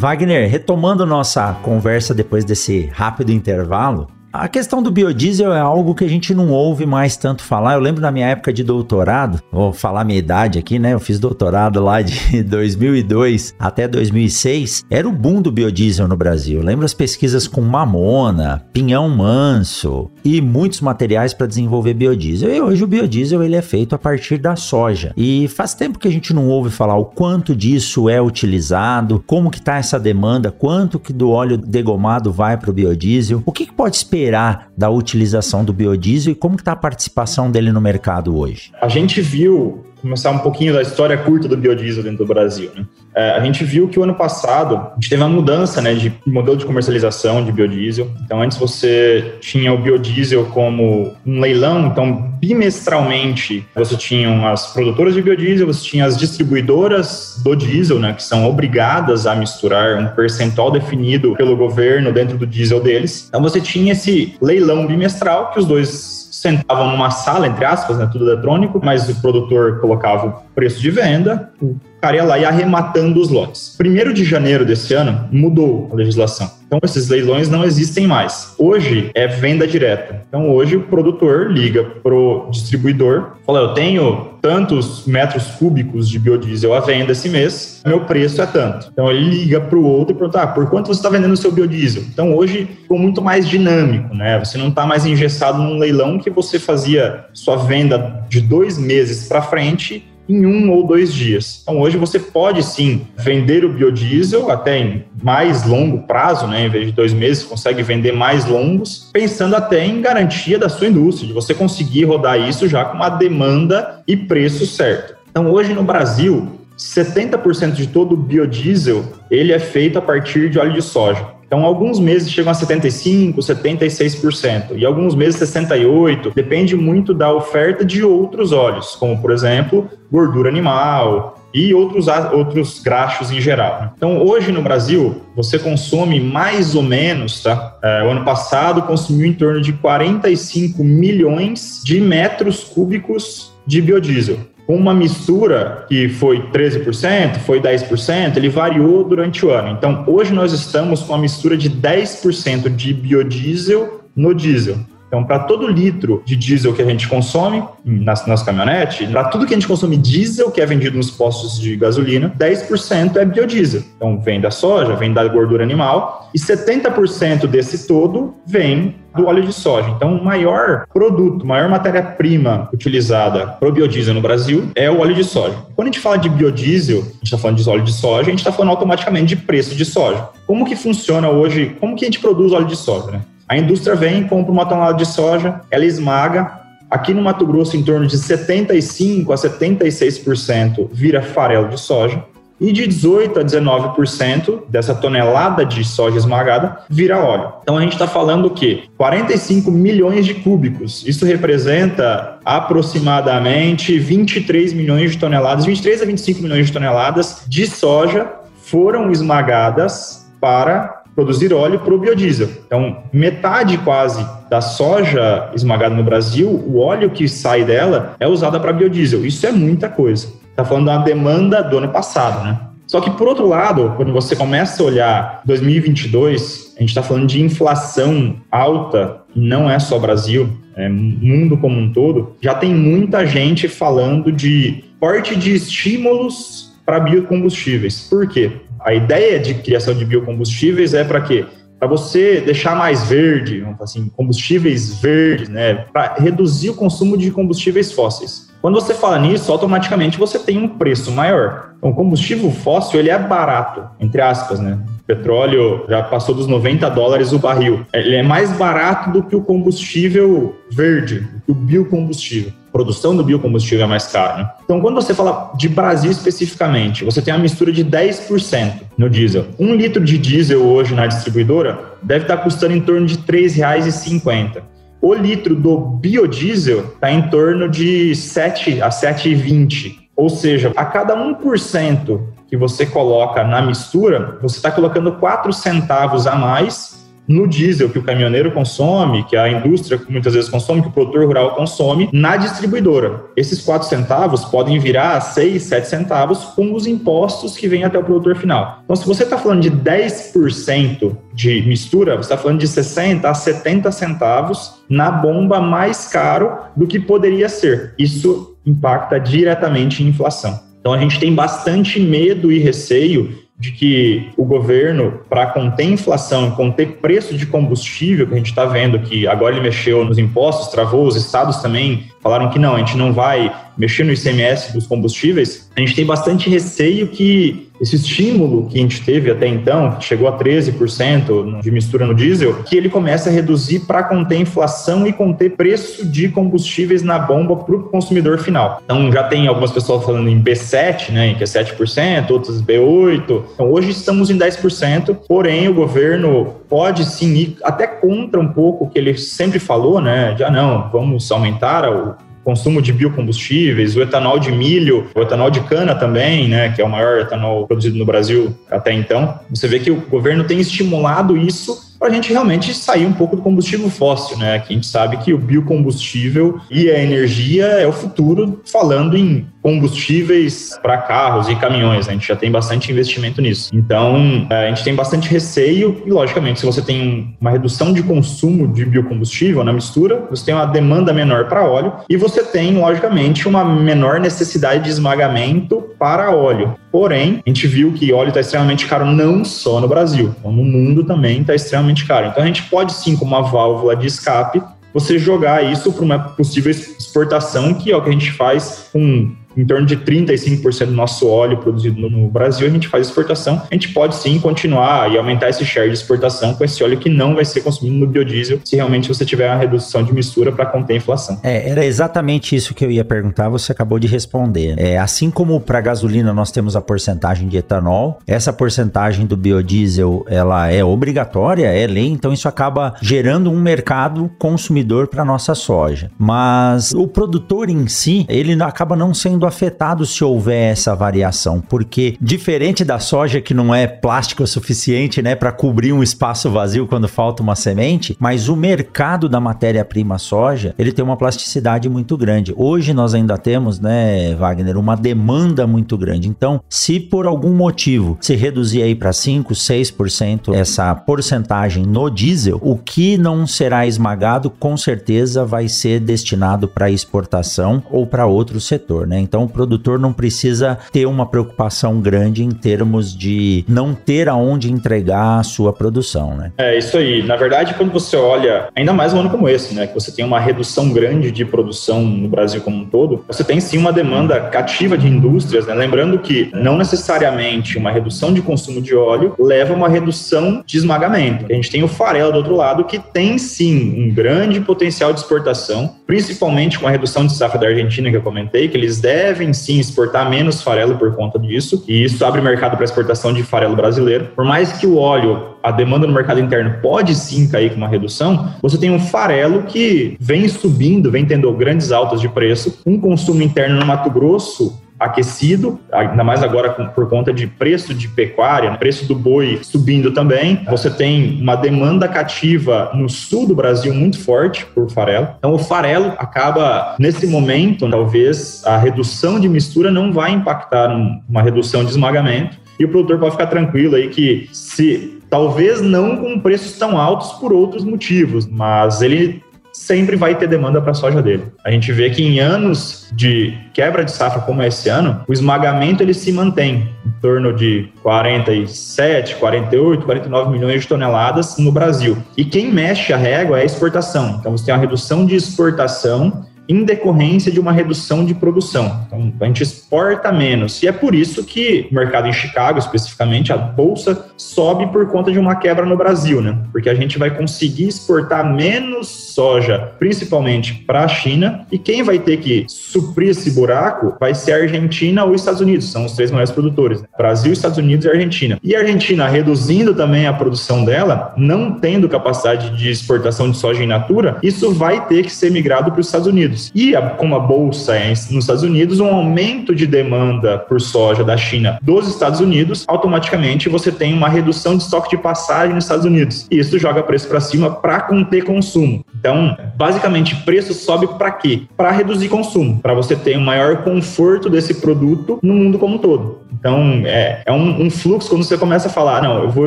Wagner, retomando nossa conversa depois desse rápido intervalo, a questão do biodiesel é algo que a gente não ouve mais tanto falar. Eu lembro na minha época de doutorado, vou falar minha idade aqui, né? Eu fiz doutorado lá de 2002 até 2006. Era o boom do biodiesel no Brasil. Eu lembro as pesquisas com mamona, pinhão manso e muitos materiais para desenvolver biodiesel. E hoje o biodiesel ele é feito a partir da soja. E faz tempo que a gente não ouve falar o quanto disso é utilizado, como que tá essa demanda, quanto que do óleo degomado vai para o biodiesel. O que, que pode esperar da utilização do biodiesel e como está a participação dele no mercado hoje? A gente viu começar um pouquinho da história curta do biodiesel dentro do Brasil. Né? É, a gente viu que o ano passado a gente teve uma mudança né, de modelo de comercialização de biodiesel. Então, antes você tinha o biodiesel como um leilão, então bimestralmente você tinha as produtoras de biodiesel, você tinha as distribuidoras do diesel, né, que são obrigadas a misturar um percentual definido pelo governo dentro do diesel deles. Então, você tinha esse leilão bimestral que os dois sentavam numa sala, entre aspas, né, tudo eletrônico, mas o produtor colocava o preço de venda, o cara ia lá e arrematando os lotes. Primeiro de janeiro desse ano, mudou a legislação. Então, esses leilões não existem mais. Hoje é venda direta. Então, hoje o produtor liga pro distribuidor, fala: Eu tenho tantos metros cúbicos de biodiesel à venda esse mês, meu preço é tanto. Então, ele liga para o outro e pergunta: ah, Por quanto você está vendendo o seu biodiesel? Então, hoje ficou muito mais dinâmico, né? Você não está mais engessado num leilão que você fazia sua venda de dois meses para frente em um ou dois dias. Então, hoje você pode sim vender o biodiesel até em mais longo prazo, né? Em vez de dois meses, consegue vender mais longos, pensando até em garantia da sua indústria, de você conseguir rodar isso já com uma demanda e preço certo. Então, hoje no Brasil, 70% de todo o biodiesel ele é feito a partir de óleo de soja. Então, alguns meses chegam a 75%, 76%, e alguns meses 68%, depende muito da oferta de outros óleos, como, por exemplo, gordura animal e outros, outros graxos em geral. Então, hoje no Brasil, você consome mais ou menos, tá? É, o ano passado consumiu em torno de 45 milhões de metros cúbicos de biodiesel uma mistura que foi 13%, foi 10%, ele variou durante o ano. Então, hoje nós estamos com uma mistura de 10% de biodiesel no diesel. Então, para todo litro de diesel que a gente consome nas, nas caminhonetes, para tudo que a gente consome diesel que é vendido nos postos de gasolina, 10% é biodiesel. Então, vem da soja, vem da gordura animal, e 70% desse todo vem do óleo de soja. Então, o maior produto, maior matéria-prima utilizada para o biodiesel no Brasil é o óleo de soja. Quando a gente fala de biodiesel, a gente está falando de óleo de soja, a gente está falando automaticamente de preço de soja. Como que funciona hoje? Como que a gente produz óleo de soja? Né? A indústria vem, compra uma tonelada de soja, ela esmaga. Aqui no Mato Grosso, em torno de 75% a 76% vira farelo de soja. E de 18% a 19% dessa tonelada de soja esmagada vira óleo. Então a gente está falando o quê? 45 milhões de cúbicos. Isso representa aproximadamente 23 milhões de toneladas, 23 a 25 milhões de toneladas de soja foram esmagadas para produzir óleo para o biodiesel. Então, metade quase da soja esmagada no Brasil, o óleo que sai dela é usado para biodiesel. Isso é muita coisa. Está falando da demanda do ano passado, né? Só que, por outro lado, quando você começa a olhar 2022, a gente está falando de inflação alta, não é só Brasil, é mundo como um todo, já tem muita gente falando de porte de estímulos para biocombustíveis. Por quê? A ideia de criação de biocombustíveis é para quê? Para você deixar mais verde, vamos assim, combustíveis verdes, né? Para reduzir o consumo de combustíveis fósseis. Quando você fala nisso, automaticamente você tem um preço maior. Então, combustível fóssil ele é barato, entre aspas, né? O petróleo já passou dos 90 dólares o barril. Ele é mais barato do que o combustível verde, do que o biocombustível. Produção do biocombustível é mais cara. Né? Então, quando você fala de Brasil especificamente, você tem uma mistura de 10% no diesel. Um litro de diesel hoje na distribuidora deve estar custando em torno de R$ 3,50. O litro do biodiesel está em torno de 7 a 7,20. Ou seja, a cada 1% que você coloca na mistura, você está colocando 4 centavos a mais no diesel que o caminhoneiro consome, que a indústria muitas vezes consome, que o produtor rural consome, na distribuidora. Esses 4 centavos podem virar 6, 7 centavos com os impostos que vêm até o produtor final. Então, se você está falando de 10% de mistura, você está falando de 60 a 70 centavos na bomba mais caro do que poderia ser. Isso impacta diretamente em inflação. Então, a gente tem bastante medo e receio de que o governo, para conter inflação, conter preço de combustível, que a gente está vendo que agora ele mexeu nos impostos, travou, os estados também falaram que não, a gente não vai mexer no ICMS dos combustíveis, a gente tem bastante receio que esse estímulo que a gente teve até então, que chegou a 13% de mistura no diesel, que ele comece a reduzir para conter inflação e conter preço de combustíveis na bomba para o consumidor final. Então já tem algumas pessoas falando em B7, né, que é 7%, outras B8. Então hoje estamos em 10%, porém o governo pode sim ir até contra um pouco o que ele sempre falou, né? Já não, vamos aumentar o consumo de biocombustíveis, o etanol de milho, o etanol de cana também, né, que é o maior etanol produzido no Brasil até então. Você vê que o governo tem estimulado isso para a gente realmente sair um pouco do combustível fóssil, né? Que a gente sabe que o biocombustível e a energia é o futuro, falando em combustíveis para carros e caminhões. Né? A gente já tem bastante investimento nisso. Então, é, a gente tem bastante receio e, logicamente, se você tem uma redução de consumo de biocombustível na mistura, você tem uma demanda menor para óleo e você tem, logicamente, uma menor necessidade de esmagamento para óleo. Porém, a gente viu que óleo está extremamente caro não só no Brasil, no mundo também está extremamente caro. Então, a gente pode sim, como uma válvula de escape, você jogar isso para uma possível exportação, que é o que a gente faz com em torno de 35% do nosso óleo produzido no Brasil, a gente faz exportação. A gente pode sim continuar e aumentar esse share de exportação com esse óleo que não vai ser consumido no biodiesel se realmente você tiver uma redução de mistura para conter a inflação. É, era exatamente isso que eu ia perguntar, você acabou de responder. É, assim como para gasolina nós temos a porcentagem de etanol, essa porcentagem do biodiesel ela é obrigatória, é lei, então isso acaba gerando um mercado consumidor para nossa soja. Mas o produtor em si, ele acaba não sendo sendo afetado se houver essa variação, porque diferente da soja que não é plástico o suficiente, né, para cobrir um espaço vazio quando falta uma semente, mas o mercado da matéria-prima soja, ele tem uma plasticidade muito grande. Hoje nós ainda temos, né, Wagner, uma demanda muito grande. Então, se por algum motivo se reduzir aí para 5, 6% essa porcentagem no diesel, o que não será esmagado com certeza vai ser destinado para exportação ou para outro setor, né? Então o produtor não precisa ter uma preocupação grande em termos de não ter aonde entregar a sua produção, né? É isso aí. Na verdade, quando você olha, ainda mais um ano como esse, né, que você tem uma redução grande de produção no Brasil como um todo, você tem sim uma demanda cativa de indústrias, né? Lembrando que não necessariamente uma redução de consumo de óleo leva a uma redução de esmagamento. A gente tem o farelo do outro lado que tem sim um grande potencial de exportação, principalmente com a redução de safra da Argentina que eu comentei, que eles devem devem sim exportar menos farelo por conta disso, e isso abre mercado para exportação de farelo brasileiro. Por mais que o óleo, a demanda no mercado interno pode sim cair com uma redução, você tem um farelo que vem subindo, vem tendo grandes altas de preço, um consumo interno no Mato Grosso aquecido, ainda mais agora por conta de preço de pecuária, preço do boi subindo também. Você tem uma demanda cativa no sul do Brasil muito forte por farelo. Então o farelo acaba nesse momento, talvez a redução de mistura não vai impactar uma redução de esmagamento E o produtor pode ficar tranquilo aí que se talvez não com preços tão altos por outros motivos, mas ele sempre vai ter demanda para a soja dele. A gente vê que em anos de quebra de safra como é esse ano, o esmagamento ele se mantém em torno de 47, 48, 49 milhões de toneladas no Brasil. E quem mexe a régua é a exportação. Então você tem uma redução de exportação em decorrência de uma redução de produção. Então, a gente exporta menos. E é por isso que o mercado em Chicago, especificamente, a bolsa sobe por conta de uma quebra no Brasil, né? Porque a gente vai conseguir exportar menos soja, principalmente para a China, e quem vai ter que suprir esse buraco vai ser a Argentina ou os Estados Unidos, são os três maiores produtores: né? Brasil, Estados Unidos e Argentina. E a Argentina reduzindo também a produção dela, não tendo capacidade de exportação de soja in natura, isso vai ter que ser migrado para os Estados Unidos. Unidos. E a, como a bolsa é nos Estados Unidos, um aumento de demanda por soja da China dos Estados Unidos, automaticamente você tem uma redução de estoque de passagem nos Estados Unidos. E isso joga preço para cima para conter consumo. Então, basicamente, preço sobe para quê? Para reduzir consumo, para você ter um maior conforto desse produto no mundo como um todo. Então, é, é um, um, fluxo quando você começa a falar, não, eu vou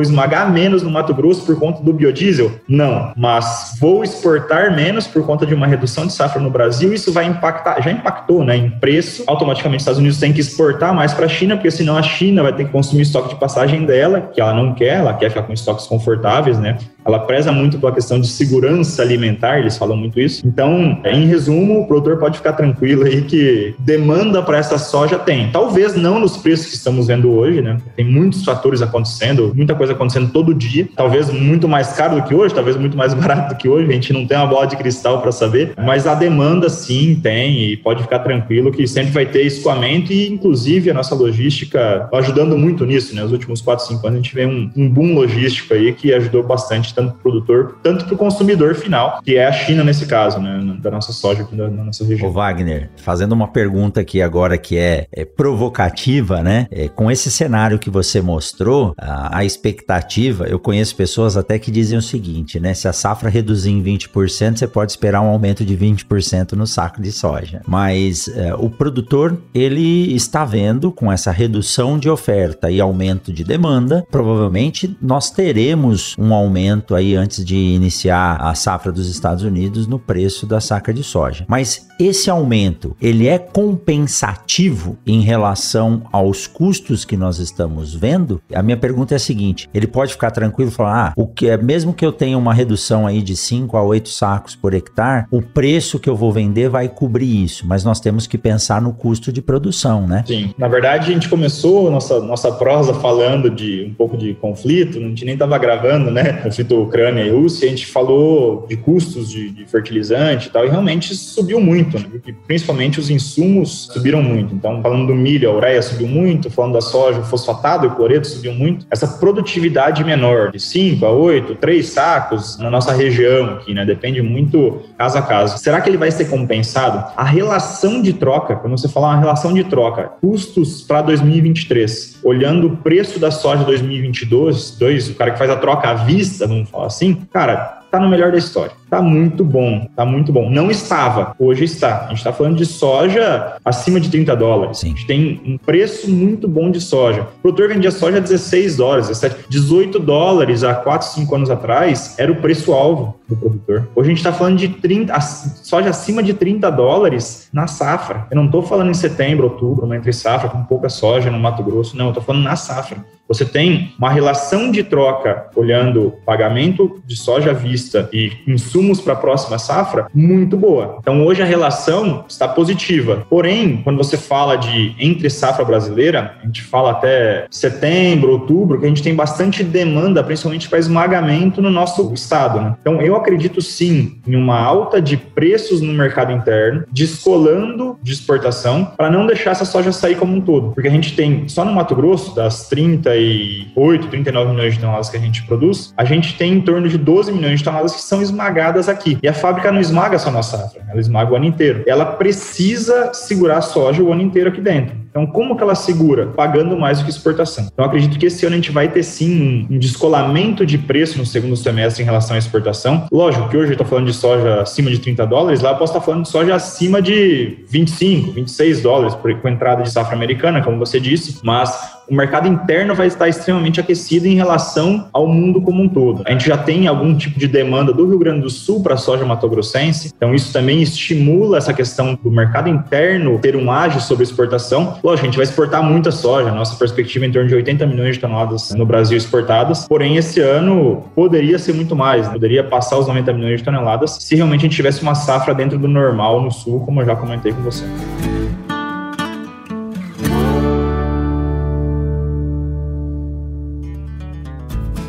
esmagar menos no Mato Grosso por conta do biodiesel. Não, mas vou exportar menos por conta de uma redução de safra no Brasil, isso vai impactar, já impactou né, em preço. Automaticamente, os Estados Unidos têm que exportar mais para a China, porque senão a China vai ter que consumir estoque de passagem dela, que ela não quer, ela quer ficar com estoques confortáveis, né? Ela preza muito pela questão de segurança alimentar, eles falam muito isso. Então, em resumo, o produtor pode ficar tranquilo aí que demanda para essa soja tem. Talvez não nos preços que estamos vendo hoje, né? Tem muitos fatores acontecendo, muita coisa acontecendo todo dia. Talvez muito mais caro do que hoje, talvez muito mais barato do que hoje. A gente não tem uma bola de cristal para saber, mas a demanda sim tem e pode ficar tranquilo que sempre vai ter escoamento e, inclusive, a nossa logística ajudando muito nisso, né? Nos últimos 4, 5 anos a gente vê um, um boom logístico aí que ajudou bastante tanto para o produtor, tanto para o consumidor final, que é a China nesse caso, né, da nossa soja aqui da, nossa região. Ô Wagner, fazendo uma pergunta aqui agora que é, é provocativa, né? É, com esse cenário que você mostrou, a, a, expectativa, eu conheço pessoas até que dizem o seguinte, né? Se a safra reduzir em 20%, você pode esperar um aumento de 20% no saco de soja. Mas é, o produtor, ele está vendo com essa redução de oferta e aumento de demanda, provavelmente nós teremos um aumento aí antes de iniciar a safra dos Estados Unidos no preço da saca de soja. Mas esse aumento, ele é compensativo em relação aos custos que nós estamos vendo? A minha pergunta é a seguinte, ele pode ficar tranquilo e falar, ah, o que é, mesmo que eu tenha uma redução aí de 5 a 8 sacos por hectare, o preço que eu vou vender vai cobrir isso, mas nós temos que pensar no custo de produção, né? Sim. Na verdade, a gente começou nossa nossa prosa falando de um pouco de conflito, a gente nem estava gravando, né? Conflito Ucrânia e Rússia, a gente falou de custos de, de fertilizante e tal, e realmente subiu muito, né? Principalmente os insumos subiram muito. Então, falando do milho, a ureia subiu muito, falando da soja, o fosfatado e o cloreto subiu muito. Essa produtividade menor, de 5 a 8, 3 sacos na nossa região aqui, né? Depende muito caso a caso. Será que ele vai ser compensado? A relação de troca, quando você fala uma relação de troca, custos para 2023, olhando o preço da soja 2022, dois, o cara que faz a troca à vista, vamos falar assim, cara, tá no melhor da história. Tá muito bom, tá muito bom. Não estava, hoje está. A gente está falando de soja acima de 30 dólares. Sim. A gente tem um preço muito bom de soja. O produtor vendia soja a 16 dólares, 17, 18 dólares há 4, 5 anos atrás era o preço-alvo do produtor. Hoje a gente está falando de 30, soja acima de 30 dólares na safra. Eu não estou falando em setembro, outubro, uma entre safra com pouca soja no Mato Grosso, não. Eu estou falando na safra. Você tem uma relação de troca olhando pagamento de soja à vista e insumos para a próxima safra muito boa. Então hoje a relação está positiva. Porém, quando você fala de entre safra brasileira, a gente fala até setembro, outubro, que a gente tem bastante demanda, principalmente para esmagamento no nosso estado. Né? Então eu acredito sim em uma alta de preços no mercado interno, descolando de exportação, para não deixar essa soja sair como um todo. Porque a gente tem só no Mato Grosso, das 30 38, 39 milhões de toneladas que a gente produz, a gente tem em torno de 12 milhões de toneladas que são esmagadas aqui. E a fábrica não esmaga só na safra, ela esmaga o ano inteiro. Ela precisa segurar a soja o ano inteiro aqui dentro. Então, como que ela segura? Pagando mais do que exportação. Então, acredito que esse ano a gente vai ter sim um descolamento de preço no segundo semestre em relação à exportação. Lógico que hoje eu estou falando de soja acima de 30 dólares, lá eu posso estar falando de soja acima de 25, 26 dólares com entrada de safra americana, como você disse, mas o mercado interno vai estar extremamente aquecido em relação ao mundo como um todo. A gente já tem algum tipo de demanda do Rio Grande do Sul para a soja matogrossense, então isso também estimula essa questão do mercado interno ter um ágio sobre exportação. Lógico, a gente vai exportar muita soja, nossa perspectiva é em torno de 80 milhões de toneladas no Brasil exportadas, porém esse ano poderia ser muito mais, poderia passar os 90 milhões de toneladas se realmente a gente tivesse uma safra dentro do normal no sul, como eu já comentei com você.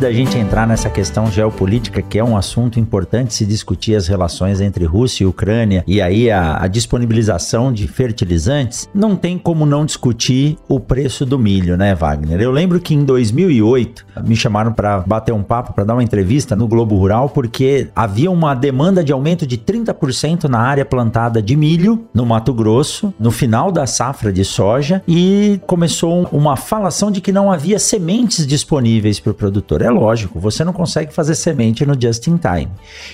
Da gente entrar nessa questão geopolítica, que é um assunto importante se discutir as relações entre Rússia e Ucrânia e aí a, a disponibilização de fertilizantes, não tem como não discutir o preço do milho, né, Wagner? Eu lembro que em 2008 me chamaram para bater um papo, para dar uma entrevista no Globo Rural, porque havia uma demanda de aumento de 30% na área plantada de milho no Mato Grosso, no final da safra de soja, e começou uma falação de que não havia sementes disponíveis para o produtor produtor. É lógico, você não consegue fazer semente no just in time.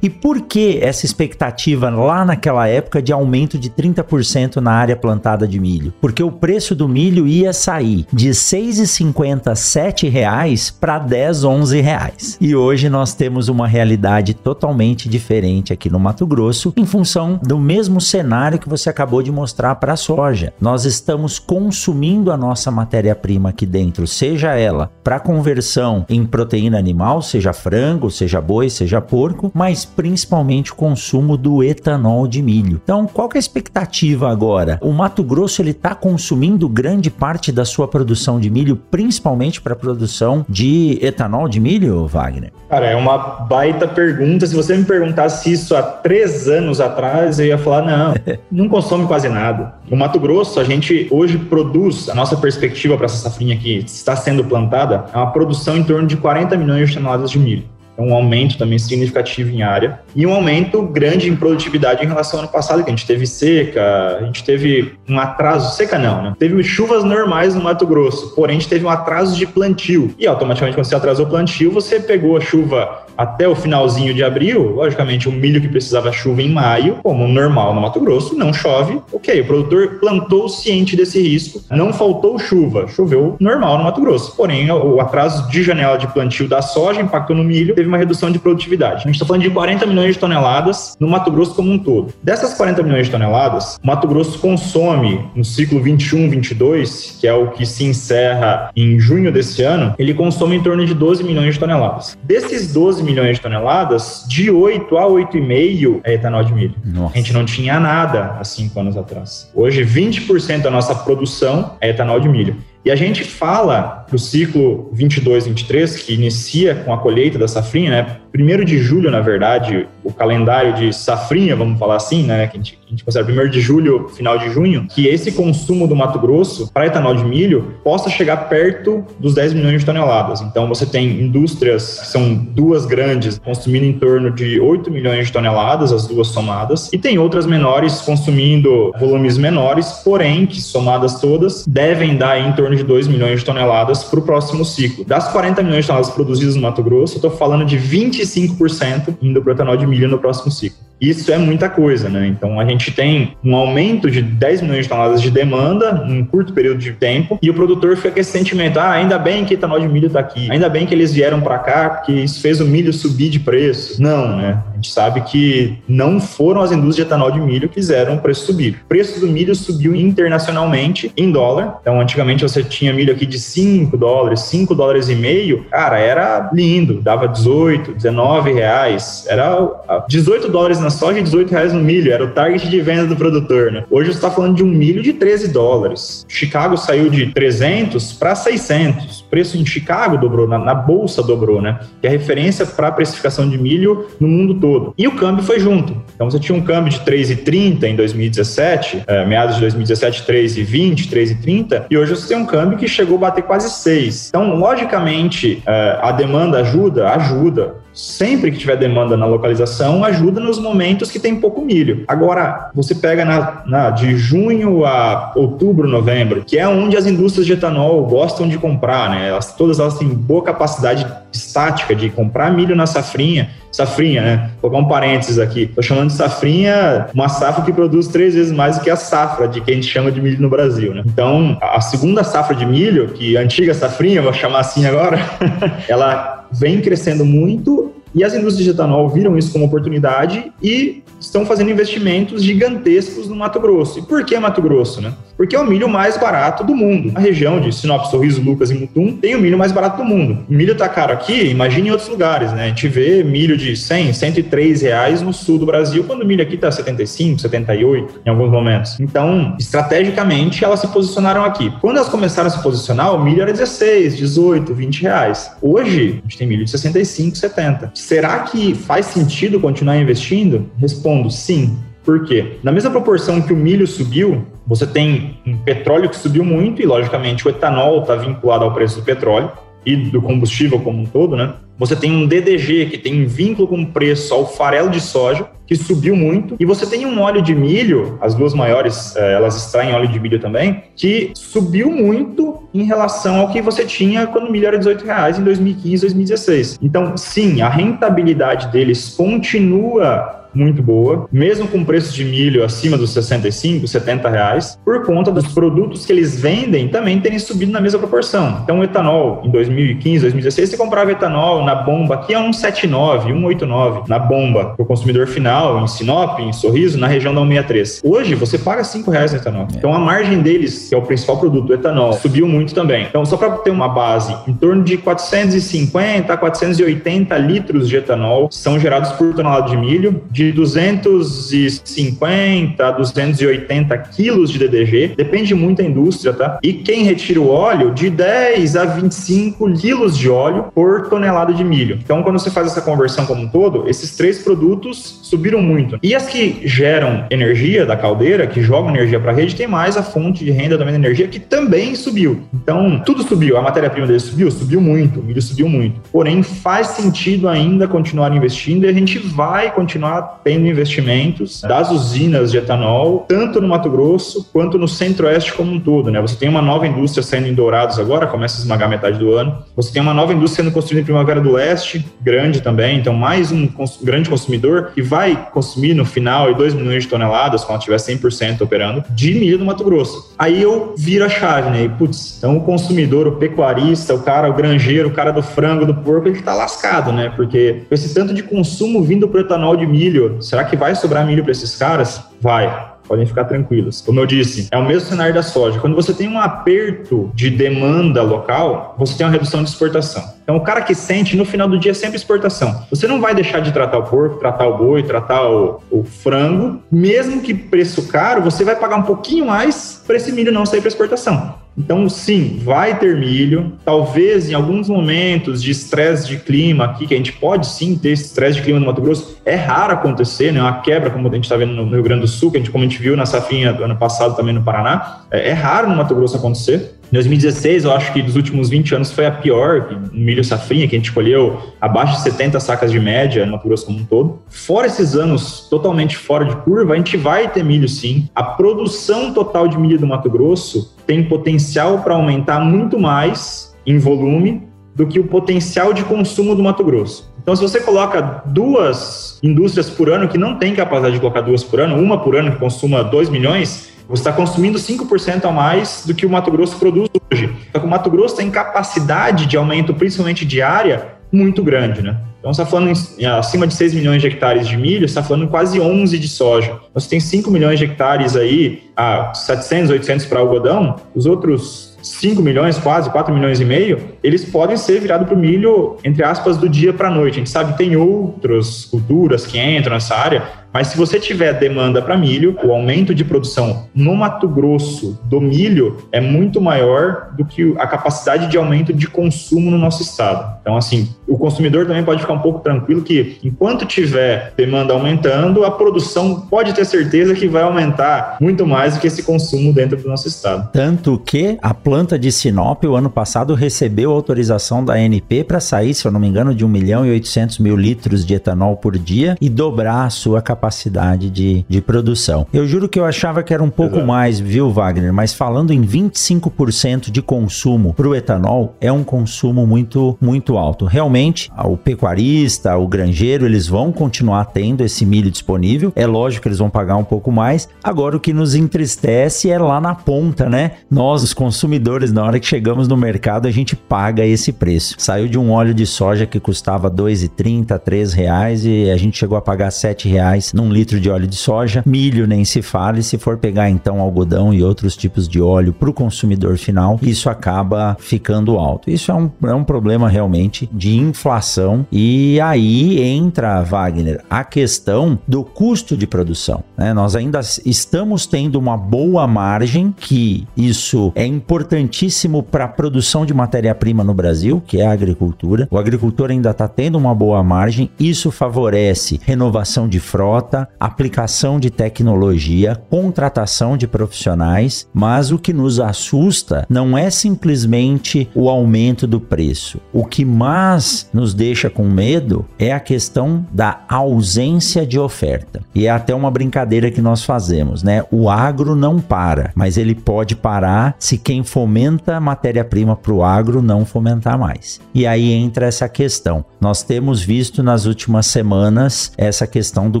E por que essa expectativa lá naquela época de aumento de 30% na área plantada de milho? Porque o preço do milho ia sair de R$ 6,50, R$ reais para 10, 11 reais. E hoje nós temos uma realidade totalmente diferente aqui no Mato Grosso, em função do mesmo cenário que você acabou de mostrar para a soja. Nós estamos consumindo a nossa matéria-prima aqui dentro, seja ela para conversão em proteína animal, seja frango, seja boi, seja porco, mas principalmente o consumo do etanol de milho. Então, qual é a expectativa agora? O Mato Grosso ele está consumindo grande parte da sua produção de milho, principalmente para a produção de etanol de milho, Wagner? Cara, é uma baita pergunta. Se você me perguntasse isso há três anos atrás, eu ia falar não, não consome quase nada. O Mato Grosso, a gente hoje produz, a nossa perspectiva para essa safrinha que está sendo plantada, é uma produção em torno de 40 milhões de toneladas de milho. Então, um aumento também significativo em área e um aumento grande em produtividade em relação ao ano passado, que a gente teve seca, a gente teve um atraso, seca não, né? Teve chuvas normais no Mato Grosso, porém a gente teve um atraso de plantio. E automaticamente, quando você atrasou o plantio, você pegou a chuva até o finalzinho de abril, logicamente, o milho que precisava chuva em maio, como normal no Mato Grosso, não chove. Ok, o produtor plantou ciente desse risco, não faltou chuva, choveu normal no Mato Grosso. Porém, o atraso de janela de plantio da soja impactou no milho, teve uma redução de produtividade. A gente está falando de 40 milhões de toneladas no Mato Grosso como um todo. Dessas 40 milhões de toneladas, o Mato Grosso consome no ciclo 21-22, que é o que se encerra em junho desse ano, ele consome em torno de 12 milhões de toneladas. Desses 12 milhões de toneladas, de 8 a 8,5 é etanol de milho. Nossa. A gente não tinha nada há cinco anos atrás. Hoje, 20% da nossa produção é etanol de milho. E a gente fala para o ciclo 22-23, que inicia com a colheita da safrinha, né? Primeiro de julho, na verdade, o calendário de safrinha, vamos falar assim, né? Que a gente, a gente considera primeiro de julho, final de junho, que esse consumo do Mato Grosso para etanol de milho possa chegar perto dos 10 milhões de toneladas. Então, você tem indústrias que são duas grandes, consumindo em torno de 8 milhões de toneladas, as duas somadas, e tem outras menores consumindo volumes menores, porém, que somadas todas, devem dar em torno de 2 milhões de toneladas toneladas para o próximo ciclo. Das 40 milhões de toneladas produzidas no Mato Grosso, eu estou falando de 25% indo para o etanol de milho no próximo ciclo. Isso é muita coisa, né? Então a gente tem um aumento de 10 milhões de toneladas de demanda num curto período de tempo e o produtor fica com esse sentimento: ah, ainda bem que etanol de milho está aqui, ainda bem que eles vieram para cá porque isso fez o milho subir de preço. Não, né? A gente sabe que não foram as indústrias de etanol de milho que fizeram o preço subir. O preço do milho subiu internacionalmente em dólar. Então, antigamente você tinha milho aqui de 5 dólares, 5 dólares e meio. Cara, era lindo, dava 18, 19 reais. Era 18 dólares na soja e 18 reais no milho, era o target de venda do produtor, né? Hoje você está falando de um milho de 13 dólares. Chicago saiu de 300 para 600. Preço em Chicago dobrou, na, na bolsa dobrou, né? Que é a referência para a precificação de milho no mundo todo. E o câmbio foi junto. Então você tinha um câmbio de 3,30 em 2017, é, meados de 2017, 3,20, 3,30, e hoje você tem um câmbio que chegou a bater quase 6. Então, logicamente, é, a demanda ajuda? Ajuda sempre que tiver demanda na localização, ajuda nos momentos que tem pouco milho. Agora, você pega na, na, de junho a outubro, novembro, que é onde as indústrias de etanol gostam de comprar, né? Elas, todas elas têm boa capacidade estática de comprar milho na safrinha. Safrinha, né? Vou colocar um parênteses aqui. Estou chamando de safrinha uma safra que produz três vezes mais do que a safra de que a gente chama de milho no Brasil, né? Então, a segunda safra de milho, que a antiga safrinha, vou chamar assim agora, ela vem crescendo muito e as indústrias de etanol viram isso como oportunidade e estão fazendo investimentos gigantescos no Mato Grosso. E por que Mato Grosso, né? Porque é o milho mais barato do mundo. A região de Sinop, Sorriso, Lucas e Mutum tem o milho mais barato do mundo. O milho tá caro aqui, imagine em outros lugares, né? A gente vê milho de 100, 103 reais no sul do Brasil, quando o milho aqui tá 75, 78 em alguns momentos. Então, estrategicamente, elas se posicionaram aqui. Quando elas começaram a se posicionar, o milho era 16, 18, 20 reais. Hoje, a gente tem milho de 65, 70. Será que faz sentido continuar investindo? Respondo sim. Por quê? Na mesma proporção que o milho subiu, você tem um petróleo que subiu muito e, logicamente, o etanol está vinculado ao preço do petróleo e do combustível como um todo, né? Você tem um DDG que tem vínculo com o preço ao farelo de soja, que subiu muito, e você tem um óleo de milho, as duas maiores, eh, elas extraem óleo de milho também, que subiu muito em relação ao que você tinha quando o milho era 18 reais em 2015, 2016. Então, sim, a rentabilidade deles continua muito boa, mesmo com preços de milho acima dos 65, 70 reais, por conta dos produtos que eles vendem também terem subido na mesma proporção. Então, o etanol, em 2015, 2016, você comprava etanol na bomba aqui a 179, 189, na bomba, para o consumidor final, em Sinop, em Sorriso, na região da 163. Hoje, você paga 5 reais no etanol. É. Então, a margem deles, que é o principal produto, o etanol, subiu muito também. Então, só para ter uma base, em torno de 450 a 480 litros de etanol são gerados por tonelada de milho, de de 250 a 280 quilos de DDG, depende muito da indústria, tá? E quem retira o óleo, de 10 a 25 quilos de óleo por tonelada de milho. Então, quando você faz essa conversão como um todo, esses três produtos subiram muito. E as que geram energia da caldeira, que jogam energia para a rede, tem mais a fonte de renda também da energia, que também subiu. Então, tudo subiu. A matéria-prima dele subiu? Subiu muito. O milho subiu muito. Porém, faz sentido ainda continuar investindo e a gente vai continuar tendo investimentos das usinas de etanol, tanto no Mato Grosso quanto no centro-oeste como um todo. Né? Você tem uma nova indústria saindo em Dourados agora, começa a esmagar metade do ano. Você tem uma nova indústria sendo construída em Primavera do Oeste, grande também, então mais um cons grande consumidor que vai consumir no final 2 milhões de toneladas, quando tiver 100% operando, de milho no Mato Grosso. Aí eu viro a chave, né? E, putz, então o consumidor, o pecuarista, o cara, o granjeiro, o cara do frango, do porco, ele tá lascado, né? Porque esse tanto de consumo vindo pro etanol de milho, será que vai sobrar milho para esses caras? Vai podem ficar tranquilos. Como eu disse, é o mesmo cenário da soja. Quando você tem um aperto de demanda local, você tem uma redução de exportação. Então, o cara que sente, no final do dia, é sempre exportação. Você não vai deixar de tratar o porco, tratar o boi, tratar o, o frango, mesmo que preço caro, você vai pagar um pouquinho mais para esse milho não sair para exportação. Então, sim, vai ter milho. Talvez em alguns momentos de estresse de clima aqui, que a gente pode sim ter esse estresse de clima no Mato Grosso, é raro acontecer, né? Uma quebra, como a gente está vendo no Rio Grande do Sul, que a gente, como a gente viu na safinha do ano passado também no Paraná, é, é raro no Mato Grosso acontecer. Em 2016, eu acho que dos últimos 20 anos foi a pior, milho safrinha, que a gente colheu abaixo de 70 sacas de média no Mato Grosso como um todo. Fora esses anos totalmente fora de curva, a gente vai ter milho sim. A produção total de milho do Mato Grosso tem potencial para aumentar muito mais em volume do que o potencial de consumo do Mato Grosso. Então, se você coloca duas indústrias por ano que não tem capacidade de colocar duas por ano, uma por ano que consuma 2 milhões, você está consumindo 5% a mais do que o Mato Grosso produz hoje. Então, o Mato Grosso tem capacidade de aumento, principalmente de área, muito grande, né? Então, você está falando em, acima de 6 milhões de hectares de milho, você está falando quase 11 de soja. Você tem 5 milhões de hectares aí, a 700, 800 para algodão, os outros 5 milhões, quase 4 milhões e meio, eles podem ser virados para o milho, entre aspas, do dia para a noite. A gente sabe que tem outras culturas que entram nessa área, mas se você tiver demanda para milho, o aumento de produção no Mato Grosso do milho é muito maior do que a capacidade de aumento de consumo no nosso estado. Então, assim, o consumidor também pode ficar um pouco tranquilo que, enquanto tiver demanda aumentando, a produção pode ter certeza que vai aumentar muito mais do que esse consumo dentro do nosso estado. Tanto que a planta de Sinop, o ano passado, recebeu autorização da ANP para sair, se eu não me engano, de 1 milhão e 800 mil litros de etanol por dia e dobrar a sua capacidade capacidade de, de produção. Eu juro que eu achava que era um pouco Exato. mais, viu, Wagner? Mas falando em 25% de consumo para o etanol, é um consumo muito, muito alto. Realmente, o pecuarista, o granjeiro, eles vão continuar tendo esse milho disponível. É lógico que eles vão pagar um pouco mais. Agora, o que nos entristece é lá na ponta, né? Nós, os consumidores, na hora que chegamos no mercado, a gente paga esse preço. Saiu de um óleo de soja que custava R$ 2,30, R$ reais e a gente chegou a pagar R$ reais num litro de óleo de soja. Milho nem se fale, se for pegar então algodão e outros tipos de óleo para o consumidor final, isso acaba ficando alto. Isso é um, é um problema realmente de inflação. E aí entra, Wagner, a questão do custo de produção. Né? Nós ainda estamos tendo uma boa margem, que isso é importantíssimo para a produção de matéria-prima no Brasil, que é a agricultura. O agricultor ainda está tendo uma boa margem, isso favorece renovação de frota aplicação de tecnologia, contratação de profissionais, mas o que nos assusta não é simplesmente o aumento do preço. O que mais nos deixa com medo é a questão da ausência de oferta. E é até uma brincadeira que nós fazemos, né? O agro não para, mas ele pode parar se quem fomenta matéria-prima para o agro não fomentar mais. E aí entra essa questão. Nós temos visto nas últimas semanas essa questão do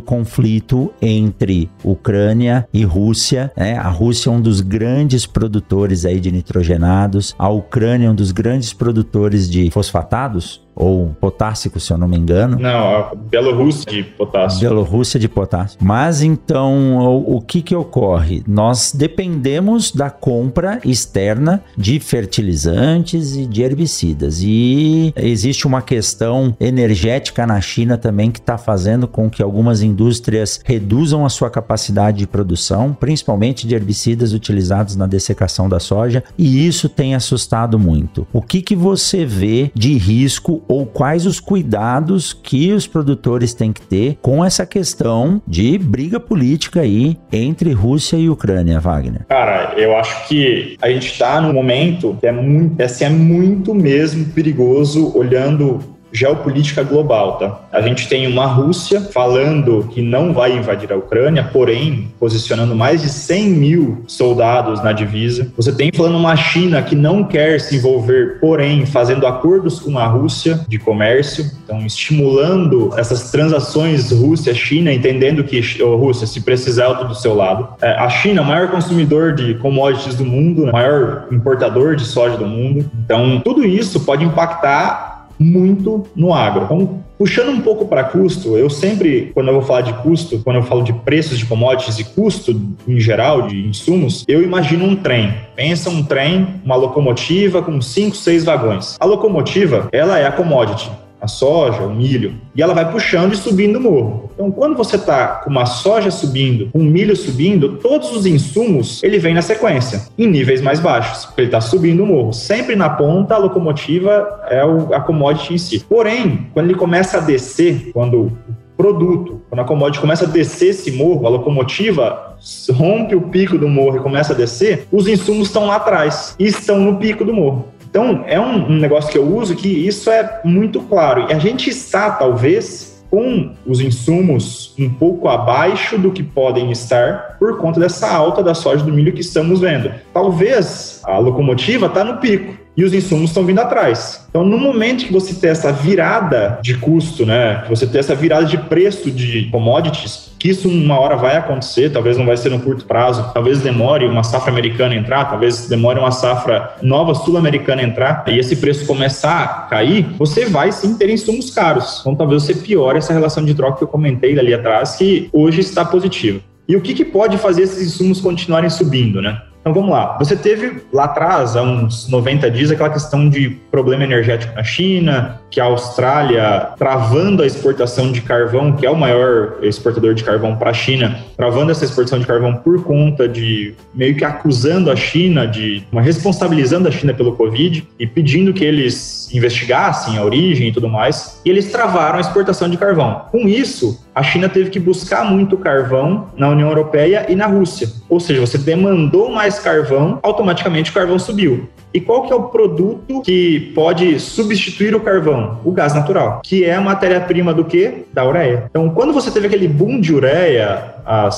conflito conflito entre Ucrânia e Rússia. Né? A Rússia é um dos grandes produtores aí de nitrogenados, a Ucrânia é um dos grandes produtores de fosfatados ou potássico, se eu não me engano. Não, a Bielorrússia de potássio. Bielorrússia de potássio. Mas então, o, o, que que ocorre? Nós dependemos da compra externa de fertilizantes e de herbicidas. E existe uma questão energética na China também que está fazendo com que algumas indústrias reduzam a sua capacidade de produção, principalmente de herbicidas utilizados na dessecação da soja, e isso tem assustado muito. O que que você vê de risco ou quais os cuidados que os produtores têm que ter com essa questão de briga política aí entre Rússia e Ucrânia, Wagner? Cara, eu acho que a gente está num momento que é muito, assim, é muito mesmo perigoso olhando geopolítica global, tá? A gente tem uma Rússia falando que não vai invadir a Ucrânia, porém posicionando mais de 100 mil soldados na divisa. Você tem falando uma China que não quer se envolver, porém fazendo acordos com a Rússia de comércio, então estimulando essas transações Rússia-China, entendendo que oh, Rússia, se precisar, eu tô do seu lado. É, a China, maior consumidor de commodities do mundo, né? maior importador de soja do mundo. Então, tudo isso pode impactar muito no agro. Então, puxando um pouco para custo, eu sempre, quando eu vou falar de custo, quando eu falo de preços de commodities e custo em geral de insumos, eu imagino um trem. Pensa um trem, uma locomotiva com cinco, seis vagões. A locomotiva, ela é a commodity a soja, o milho, e ela vai puxando e subindo o morro. Então, quando você está com uma soja subindo, um milho subindo, todos os insumos ele vem na sequência, em níveis mais baixos, porque ele está subindo o morro. Sempre na ponta, a locomotiva é o, a commodity em si. Porém, quando ele começa a descer, quando o produto, quando a commodity começa a descer esse morro, a locomotiva rompe o pico do morro e começa a descer, os insumos estão lá atrás e estão no pico do morro. Então, é um, negócio que eu uso que isso é muito claro. E a gente está, talvez, com os insumos um pouco abaixo do que podem estar por conta dessa alta da soja do milho que estamos vendo. Talvez a locomotiva está no pico, e os insumos estão vindo atrás. Então, no momento que você tem essa virada de custo, né, você tem essa virada de preço de commodities, que isso uma hora vai acontecer, talvez não vai ser no curto prazo, talvez demore uma safra americana entrar, talvez demore uma safra nova sul-americana entrar e esse preço começar a cair, você vai sim ter insumos caros. Então, talvez você piore essa relação de troca que eu comentei ali atrás, que hoje está positiva. E o que, que pode fazer esses insumos continuarem subindo, né? Então vamos lá. Você teve lá atrás, há uns 90 dias, aquela questão de problema energético na China, que a Austrália travando a exportação de carvão, que é o maior exportador de carvão para a China, travando essa exportação de carvão por conta de meio que acusando a China de uma responsabilizando a China pelo Covid e pedindo que eles investigassem a origem e tudo mais. E eles travaram a exportação de carvão. Com isso, a China teve que buscar muito carvão na União Europeia e na Rússia. Ou seja, você demandou mais carvão, automaticamente o carvão subiu. E qual que é o produto que pode substituir o carvão? O gás natural, que é a matéria-prima do que? Da ureia. Então, quando você teve aquele boom de ureia há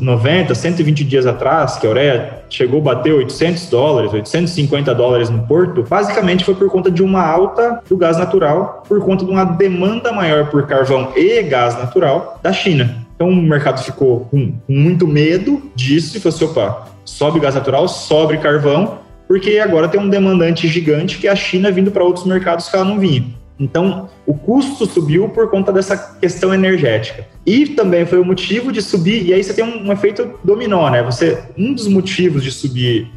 90, 120 dias atrás, que a ureia chegou a bater 800 dólares, 850 dólares no porto, basicamente foi por conta de uma alta do gás natural, por conta de uma demanda maior por carvão e gás natural da China. Então o mercado ficou com muito medo disso e falou assim, opa, sobe gás natural, sobe carvão, porque agora tem um demandante gigante que é a China vindo para outros mercados que ela não vinha. Então, o custo subiu por conta dessa questão energética. E também foi o motivo de subir, e aí você tem um, um efeito dominó, né? Você, um dos motivos de subir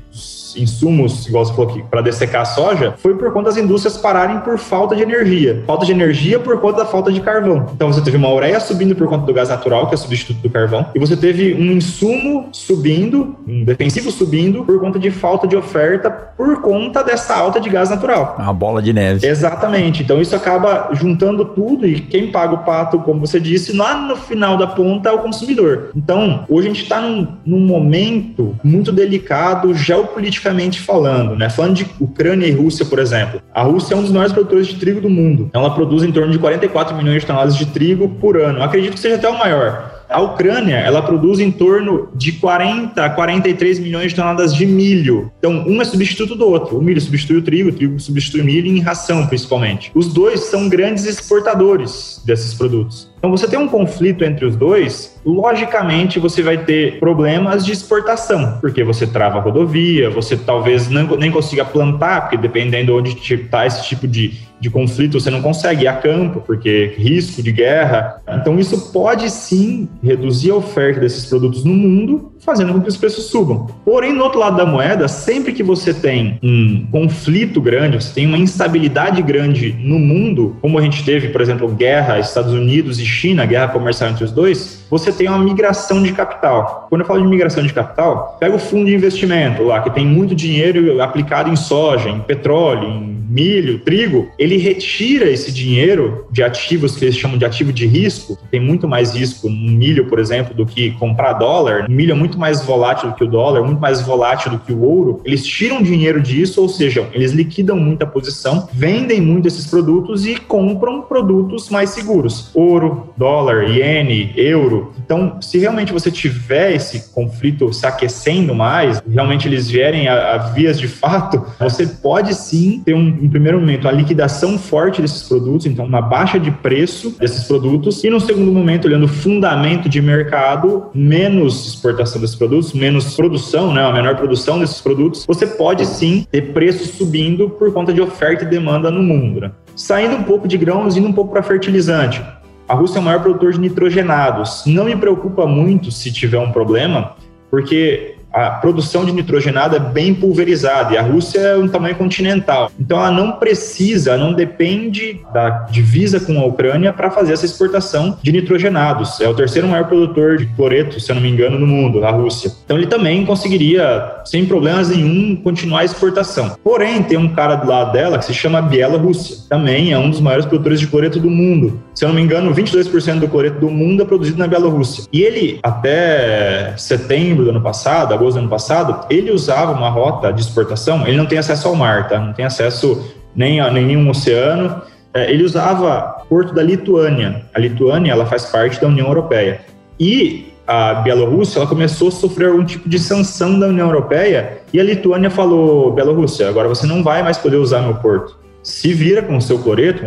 insumos, igual você falou aqui, para dessecar a soja, foi por conta das indústrias pararem por falta de energia. Falta de energia por conta da falta de carvão. Então você teve uma ureia subindo por conta do gás natural, que é o substituto do carvão, e você teve um insumo subindo, um defensivo subindo, por conta de falta de oferta, por conta dessa alta de gás natural. Uma bola de neve. Exatamente. Então isso acaba juntando tudo e quem paga o pato, como você disse, lá no final da ponta é o consumidor. Então, hoje a gente está num, num momento muito delicado geopolítico geopoliticamente falando, né? Falando de Ucrânia e Rússia, por exemplo. A Rússia é um dos maiores produtores de trigo do mundo. Ela produz em torno de 44 milhões de toneladas de trigo por ano. Acredito que seja até o maior. A Ucrânia, ela produz em torno de 40 a 43 milhões de toneladas de milho. Então, um é substituto do outro. O milho substitui o trigo, o trigo substitui o milho em ração, principalmente. Os dois são grandes exportadores desses produtos. Então, você tem um conflito entre os dois, logicamente você vai ter problemas de exportação, porque você trava a rodovia, você talvez não, nem consiga plantar, porque dependendo de onde está esse tipo de, de conflito, você não consegue ir a campo, porque risco de guerra. Então, isso pode sim reduzir a oferta desses produtos no mundo fazendo com que os preços subam. Porém, no outro lado da moeda, sempre que você tem um conflito grande, você tem uma instabilidade grande no mundo, como a gente teve, por exemplo, guerra Estados Unidos e China, guerra comercial entre os dois, você tem uma migração de capital. Quando eu falo de migração de capital, pega o fundo de investimento lá, que tem muito dinheiro aplicado em soja, em petróleo, em milho, trigo, ele retira esse dinheiro de ativos que eles chamam de ativo de risco, que tem muito mais risco no milho, por exemplo, do que comprar dólar. O milho é muito mais volátil do que o dólar, muito mais volátil do que o ouro. Eles tiram dinheiro disso, ou seja, eles liquidam muita posição, vendem muito esses produtos e compram produtos mais seguros. Ouro, dólar, iene, euro. Então, se realmente você tiver esse conflito se aquecendo mais, realmente eles vierem a, a vias de fato, você pode sim ter um em primeiro momento, a liquidação forte desses produtos, então uma baixa de preço desses produtos, e no segundo momento, olhando o fundamento de mercado, menos exportação desses produtos, menos produção, né, a menor produção desses produtos, você pode sim ter preços subindo por conta de oferta e demanda no mundo. Né? Saindo um pouco de grãos, indo um pouco para fertilizante. A Rússia é o maior produtor de nitrogenados. Não me preocupa muito se tiver um problema, porque a produção de nitrogenado é bem pulverizada e a Rússia é um tamanho continental. Então ela não precisa, não depende da divisa com a Ucrânia para fazer essa exportação de nitrogenados. É o terceiro maior produtor de cloreto, se eu não me engano, no mundo, a Rússia. Então ele também conseguiria, sem problemas nenhum, continuar a exportação. Porém, tem um cara do lado dela que se chama Bielorrússia. Também é um dos maiores produtores de cloreto do mundo. Se eu não me engano, 22% do cloreto do mundo é produzido na Bielorrússia. E ele, até setembro do ano passado, agosto do ano passado, ele usava uma rota de exportação, ele não tem acesso ao mar, tá? Não tem acesso nem a nenhum oceano. É, ele usava Porto da Lituânia. A Lituânia, ela faz parte da União Europeia. E a Bielorrússia ela começou a sofrer algum tipo de sanção da União Europeia e a Lituânia falou: Bielorrússia, agora você não vai mais poder usar meu porto. Se vira com o seu cloreto,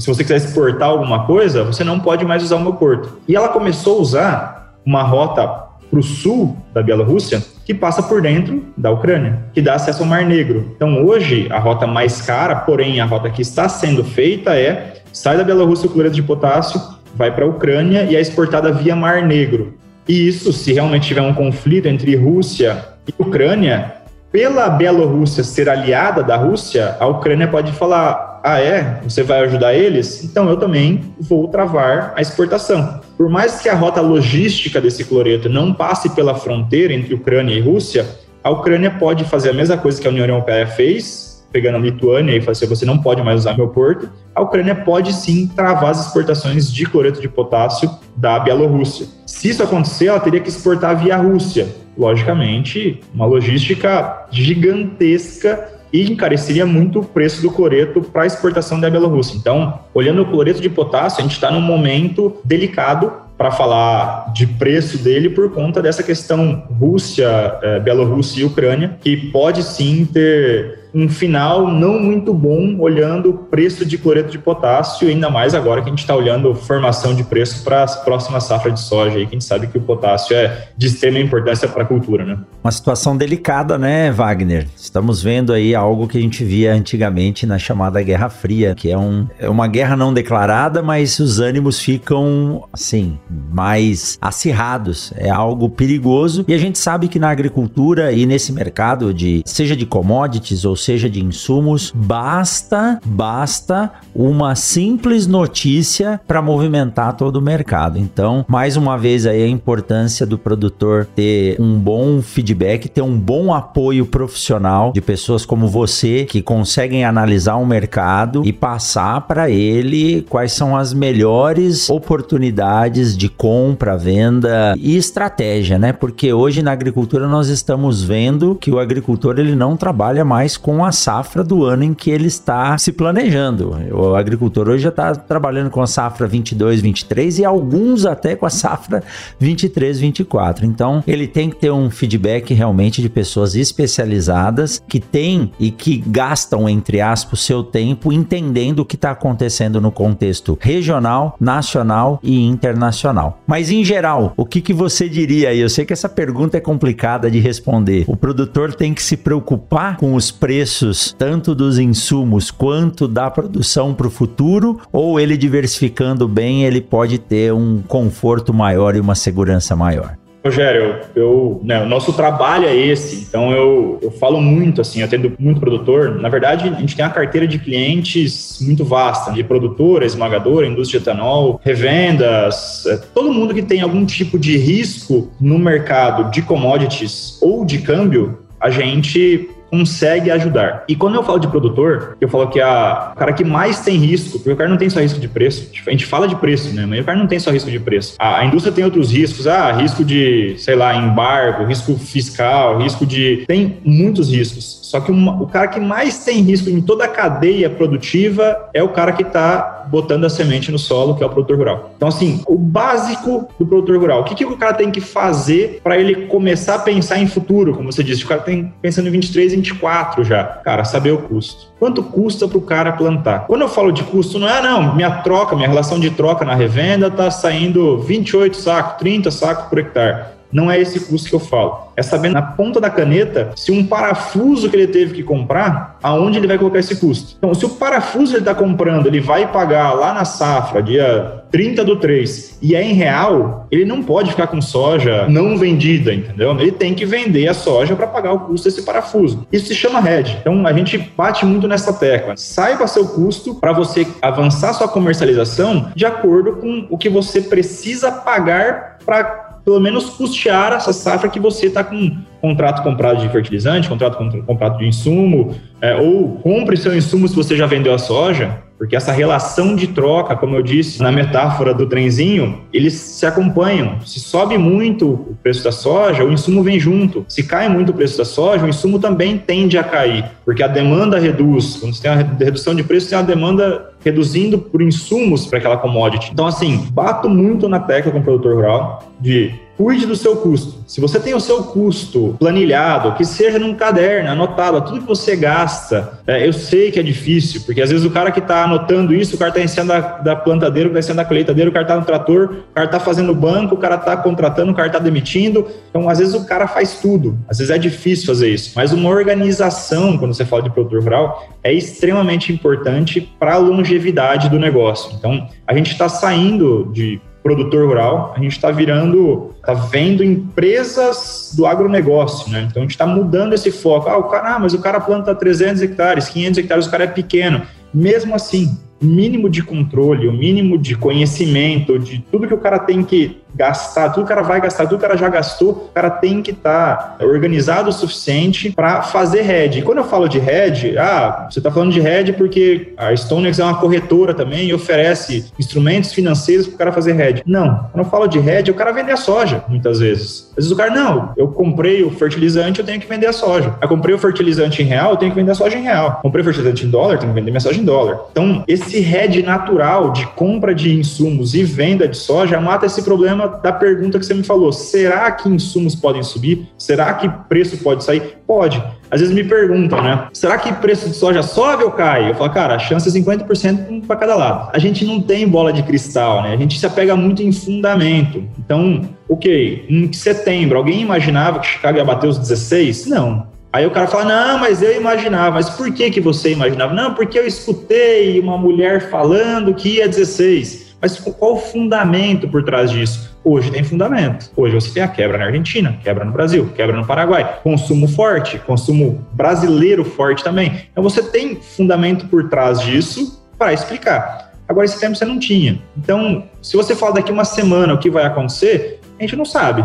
se você quiser exportar alguma coisa, você não pode mais usar o meu porto. E ela começou a usar uma rota para o sul da Bielorrússia que passa por dentro da Ucrânia, que dá acesso ao Mar Negro. Então, hoje, a rota mais cara, porém a rota que está sendo feita é sai da Bielorrússia o cloreto de potássio, vai para a Ucrânia e é exportada via Mar Negro. E isso, se realmente tiver um conflito entre Rússia e Ucrânia, pela Bielorrússia ser aliada da Rússia, a Ucrânia pode falar: ah, é? Você vai ajudar eles? Então eu também vou travar a exportação. Por mais que a rota logística desse cloreto não passe pela fronteira entre Ucrânia e Rússia, a Ucrânia pode fazer a mesma coisa que a União Europeia fez, pegando a Lituânia e falar assim, você não pode mais usar meu porto, a Ucrânia pode sim travar as exportações de cloreto de potássio da Bielorrússia. Se isso acontecer, ela teria que exportar via Rússia. Logicamente, uma logística gigantesca e encareceria muito o preço do cloreto para exportação da Bielorrússia. Então, olhando o cloreto de potássio, a gente está num momento delicado para falar de preço dele por conta dessa questão Rússia, é, Bielorrússia e Ucrânia, que pode sim ter um final não muito bom olhando o preço de cloreto de potássio, ainda mais agora que a gente está olhando formação de preço para as próximas safras de soja, aí, que a gente sabe que o potássio é de extrema importância para a cultura. Né? Uma situação delicada, né, Wagner? Estamos vendo aí algo que a gente via antigamente na chamada Guerra Fria, que é, um, é uma guerra não declarada, mas os ânimos ficam, assim, mais acirrados. É algo perigoso e a gente sabe que na agricultura e nesse mercado de seja de commodities ou seja de insumos, basta, basta uma simples notícia para movimentar todo o mercado. Então, mais uma vez aí a importância do produtor ter um bom feedback, ter um bom apoio profissional de pessoas como você que conseguem analisar o mercado e passar para ele quais são as melhores oportunidades de compra, venda e estratégia, né? Porque hoje na agricultura nós estamos vendo que o agricultor ele não trabalha mais com com a safra do ano em que ele está se planejando. O agricultor hoje já está trabalhando com a safra 22, 23 e alguns até com a safra 23, 24. Então, ele tem que ter um feedback realmente de pessoas especializadas que têm e que gastam, entre aspas, seu tempo entendendo o que está acontecendo no contexto regional, nacional e internacional. Mas, em geral, o que, que você diria? E eu sei que essa pergunta é complicada de responder. O produtor tem que se preocupar com os preços preços tanto dos insumos quanto da produção para o futuro, ou ele diversificando bem, ele pode ter um conforto maior e uma segurança maior? Rogério, eu, né, o nosso trabalho é esse, então eu, eu falo muito, assim, eu atendo muito produtor. Na verdade, a gente tem uma carteira de clientes muito vasta, de produtora, esmagadora, indústria de etanol, revendas, é, todo mundo que tem algum tipo de risco no mercado de commodities ou de câmbio, a gente consegue ajudar. E quando eu falo de produtor, eu falo que a, o cara que mais tem risco, porque o cara não tem só risco de preço, a gente fala de preço, né? Mas o cara não tem só risco de preço. A, a indústria tem outros riscos, ah, risco de, sei lá, embargo, risco fiscal, risco de. Tem muitos riscos. Só que uma, o cara que mais tem risco em toda a cadeia produtiva é o cara que está botando a semente no solo, que é o produtor rural. Então, assim, o básico do produtor rural, o que, que o cara tem que fazer para ele começar a pensar em futuro? Como você disse, o cara tem pensando em 23, 24 já. Cara, saber o custo. Quanto custa para o cara plantar? Quando eu falo de custo, não é, não, minha troca, minha relação de troca na revenda está saindo 28 sacos, 30 sacos por hectare. Não é esse custo que eu falo. É saber na ponta da caneta se um parafuso que ele teve que comprar, aonde ele vai colocar esse custo. Então, se o parafuso ele está comprando, ele vai pagar lá na safra, dia 30 do 3, e é em real, ele não pode ficar com soja não vendida, entendeu? Ele tem que vender a soja para pagar o custo desse parafuso. Isso se chama hedge. Então, a gente bate muito nessa tecla. Saiba seu custo para você avançar sua comercialização de acordo com o que você precisa pagar para pelo menos custear essa safra que você está com contrato comprado de fertilizante, contrato comprado de insumo, é, ou compre seu insumo se você já vendeu a soja, porque essa relação de troca, como eu disse na metáfora do trenzinho, eles se acompanham. Se sobe muito o preço da soja, o insumo vem junto. Se cai muito o preço da soja, o insumo também tende a cair, porque a demanda reduz. Quando você tem a redução de preço, tem a demanda reduzindo por insumos para aquela commodity. Então, assim, bato muito na tecla com o produtor rural de cuide do seu custo. Se você tem o seu custo planilhado, que seja num caderno, anotado, tudo que você gasta, é, eu sei que é difícil, porque às vezes o cara que está anotando isso, o cara está cima da, da plantadeira, o cara está cima da colheitadeira, o cara está no trator, o cara está fazendo banco, o cara está contratando, o cara está demitindo. Então, às vezes o cara faz tudo. Às vezes é difícil fazer isso. Mas uma organização, quando você fala de produtor rural, é extremamente importante para a longevidade do negócio. Então, a gente está saindo de produtor rural, a gente está virando, está vendo empresas do agronegócio, né? Então a gente está mudando esse foco. Ah, o cara, ah, mas o cara planta 300 hectares, 500 hectares, o cara é pequeno. Mesmo assim, o mínimo de controle, o mínimo de conhecimento, de tudo que o cara tem que gastar, tudo o cara vai gastar, tudo o cara já gastou, o cara tem que estar tá organizado o suficiente para fazer hedge. E quando eu falo de hedge, ah, você está falando de hedge porque a StoneX é uma corretora também e oferece instrumentos financeiros para o cara fazer hedge. Não, quando eu falo de hedge, o cara vende a soja, muitas vezes. Às vezes o cara, não, eu comprei o fertilizante, eu tenho que vender a soja. Eu comprei o fertilizante em real, eu tenho que vender a soja em real. Comprei o fertilizante em dólar, tenho que vender minha soja em dólar. Então, esse hedge natural de compra de insumos e venda de soja mata esse problema da pergunta que você me falou. Será que insumos podem subir? Será que preço pode sair? Pode. Às vezes me perguntam, né? Será que preço de soja sobe ou cai? Eu falo, cara, a chance é 50% para cada lado. A gente não tem bola de cristal, né? A gente se apega muito em fundamento. Então, ok, em setembro, alguém imaginava que Chicago ia bater os 16? Não. Aí o cara fala, não, mas eu imaginava. Mas por que, que você imaginava? Não, porque eu escutei uma mulher falando que ia 16. Mas qual o fundamento por trás disso? Hoje tem fundamento. Hoje você tem a quebra na Argentina, quebra no Brasil, quebra no Paraguai, consumo forte, consumo brasileiro forte também. Então você tem fundamento por trás disso para explicar. Agora, esse tempo você não tinha. Então, se você falar daqui uma semana o que vai acontecer, a gente não sabe.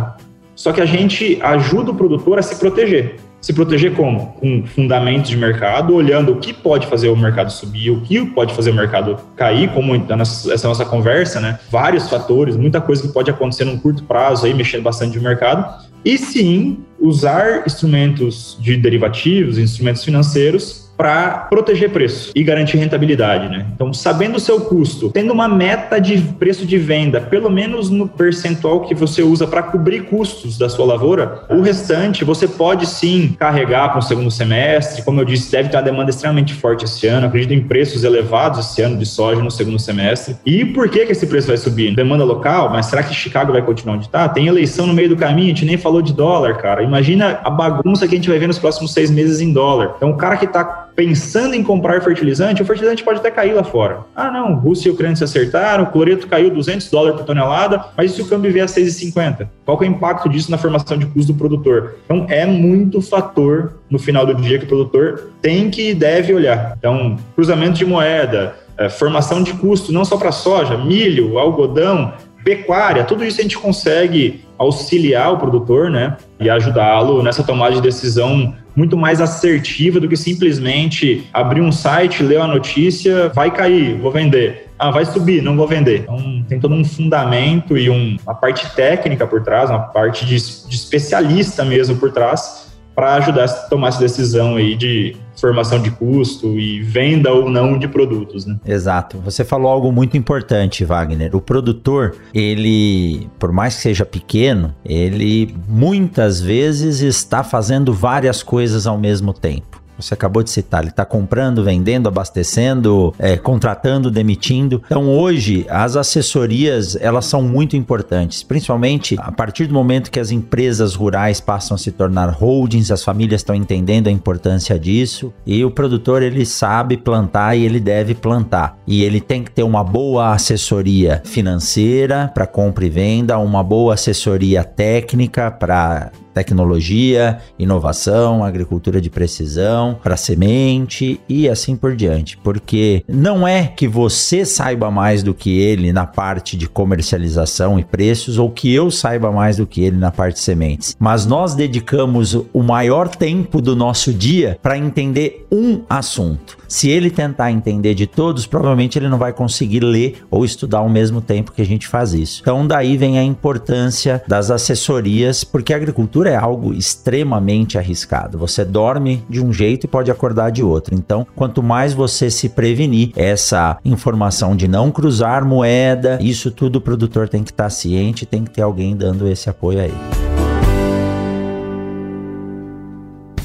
Só que a gente ajuda o produtor a se proteger. Se proteger como? Com fundamentos de mercado, olhando o que pode fazer o mercado subir, o que pode fazer o mercado cair, como essa nossa conversa, né? Vários fatores, muita coisa que pode acontecer num curto prazo aí, mexendo bastante no mercado. E sim, usar instrumentos de derivativos, instrumentos financeiros para proteger preço e garantir rentabilidade, né? Então, sabendo o seu custo, tendo uma meta de preço de venda, pelo menos no percentual que você usa para cobrir custos da sua lavoura, o restante você pode sim carregar para o segundo semestre. Como eu disse, deve ter uma demanda extremamente forte esse ano. Acredito em preços elevados esse ano de soja no segundo semestre. E por que, que esse preço vai subir? Demanda local, mas será que Chicago vai continuar onde está? Tem eleição no meio do caminho, a gente nem falou de dólar, cara. Imagina a bagunça que a gente vai ver nos próximos seis meses em dólar. Então, o cara que está pensando em comprar fertilizante, o fertilizante pode até cair lá fora. Ah, não, Rússia e Ucrânia se acertaram, o cloreto caiu 200 dólares por tonelada, mas e se o câmbio vier a 6,50? Qual é o impacto disso na formação de custo do produtor? Então, é muito fator no final do dia que o produtor tem que e deve olhar. Então, cruzamento de moeda, é, formação de custo, não só para soja, milho, algodão, pecuária, tudo isso a gente consegue auxiliar o produtor, né, e ajudá-lo nessa tomada de decisão muito mais assertiva do que simplesmente abrir um site, ler a notícia, vai cair, vou vender. Ah, vai subir, não vou vender. Então, tem todo um fundamento e um, uma parte técnica por trás, uma parte de, de especialista mesmo por trás, para ajudar a tomar essa decisão aí de formação de custo e venda ou não de produtos, né? Exato. Você falou algo muito importante, Wagner. O produtor, ele, por mais que seja pequeno, ele muitas vezes está fazendo várias coisas ao mesmo tempo. Você acabou de citar, ele está comprando, vendendo, abastecendo, é, contratando, demitindo. Então hoje as assessorias elas são muito importantes, principalmente a partir do momento que as empresas rurais passam a se tornar holdings, as famílias estão entendendo a importância disso e o produtor ele sabe plantar e ele deve plantar e ele tem que ter uma boa assessoria financeira para compra e venda, uma boa assessoria técnica para tecnologia, inovação, agricultura de precisão, para semente e assim por diante. Porque não é que você saiba mais do que ele na parte de comercialização e preços ou que eu saiba mais do que ele na parte de sementes, mas nós dedicamos o maior tempo do nosso dia para entender um assunto. Se ele tentar entender de todos, provavelmente ele não vai conseguir ler ou estudar ao mesmo tempo que a gente faz isso. Então daí vem a importância das assessorias, porque a agricultura é algo extremamente arriscado. Você dorme de um jeito e pode acordar de outro. Então, quanto mais você se prevenir, essa informação de não cruzar moeda, isso tudo o produtor tem que estar ciente, tem que ter alguém dando esse apoio a ele.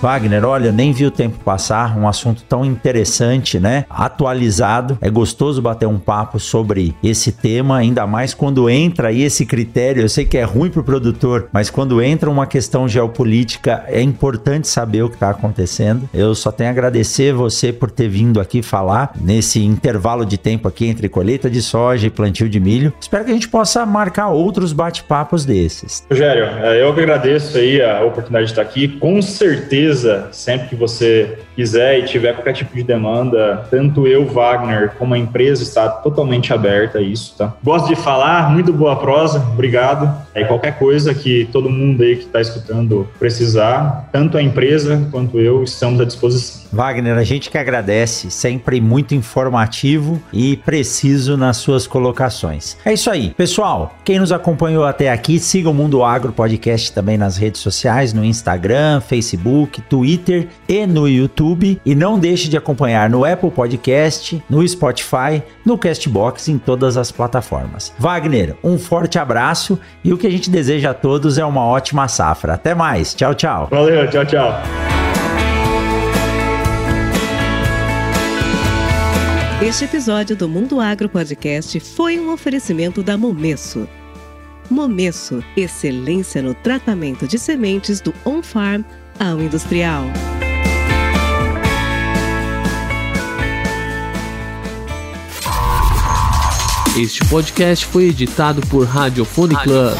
Wagner, olha, nem vi o tempo passar, um assunto tão interessante, né? Atualizado. É gostoso bater um papo sobre esse tema, ainda mais quando entra aí esse critério. Eu sei que é ruim para o produtor, mas quando entra uma questão geopolítica, é importante saber o que está acontecendo. Eu só tenho a agradecer você por ter vindo aqui falar nesse intervalo de tempo aqui entre colheita de soja e plantio de milho. Espero que a gente possa marcar outros bate-papos desses. Rogério, é, eu que agradeço aí a oportunidade de estar aqui. Com certeza certeza, sempre que você quiser e tiver qualquer tipo de demanda, tanto eu, Wagner, como a empresa está totalmente aberta a isso, tá? Gosto de falar, muito boa prosa, obrigado. E qualquer coisa que todo mundo aí que está escutando precisar, tanto a empresa quanto eu estamos à disposição. Wagner, a gente que agradece, sempre muito informativo e preciso nas suas colocações. É isso aí, pessoal. Quem nos acompanhou até aqui, siga o Mundo Agro Podcast também nas redes sociais, no Instagram, Facebook, Twitter e no YouTube. E não deixe de acompanhar no Apple Podcast, no Spotify, no Castbox, em todas as plataformas. Wagner, um forte abraço e o que a gente deseja a todos é uma ótima safra. Até mais. Tchau, tchau. Valeu, tchau, tchau. Este episódio do Mundo Agro Podcast foi um oferecimento da Momesso. Momesso, excelência no tratamento de sementes do on-farm ao industrial. Este podcast foi editado por Radiofone Club.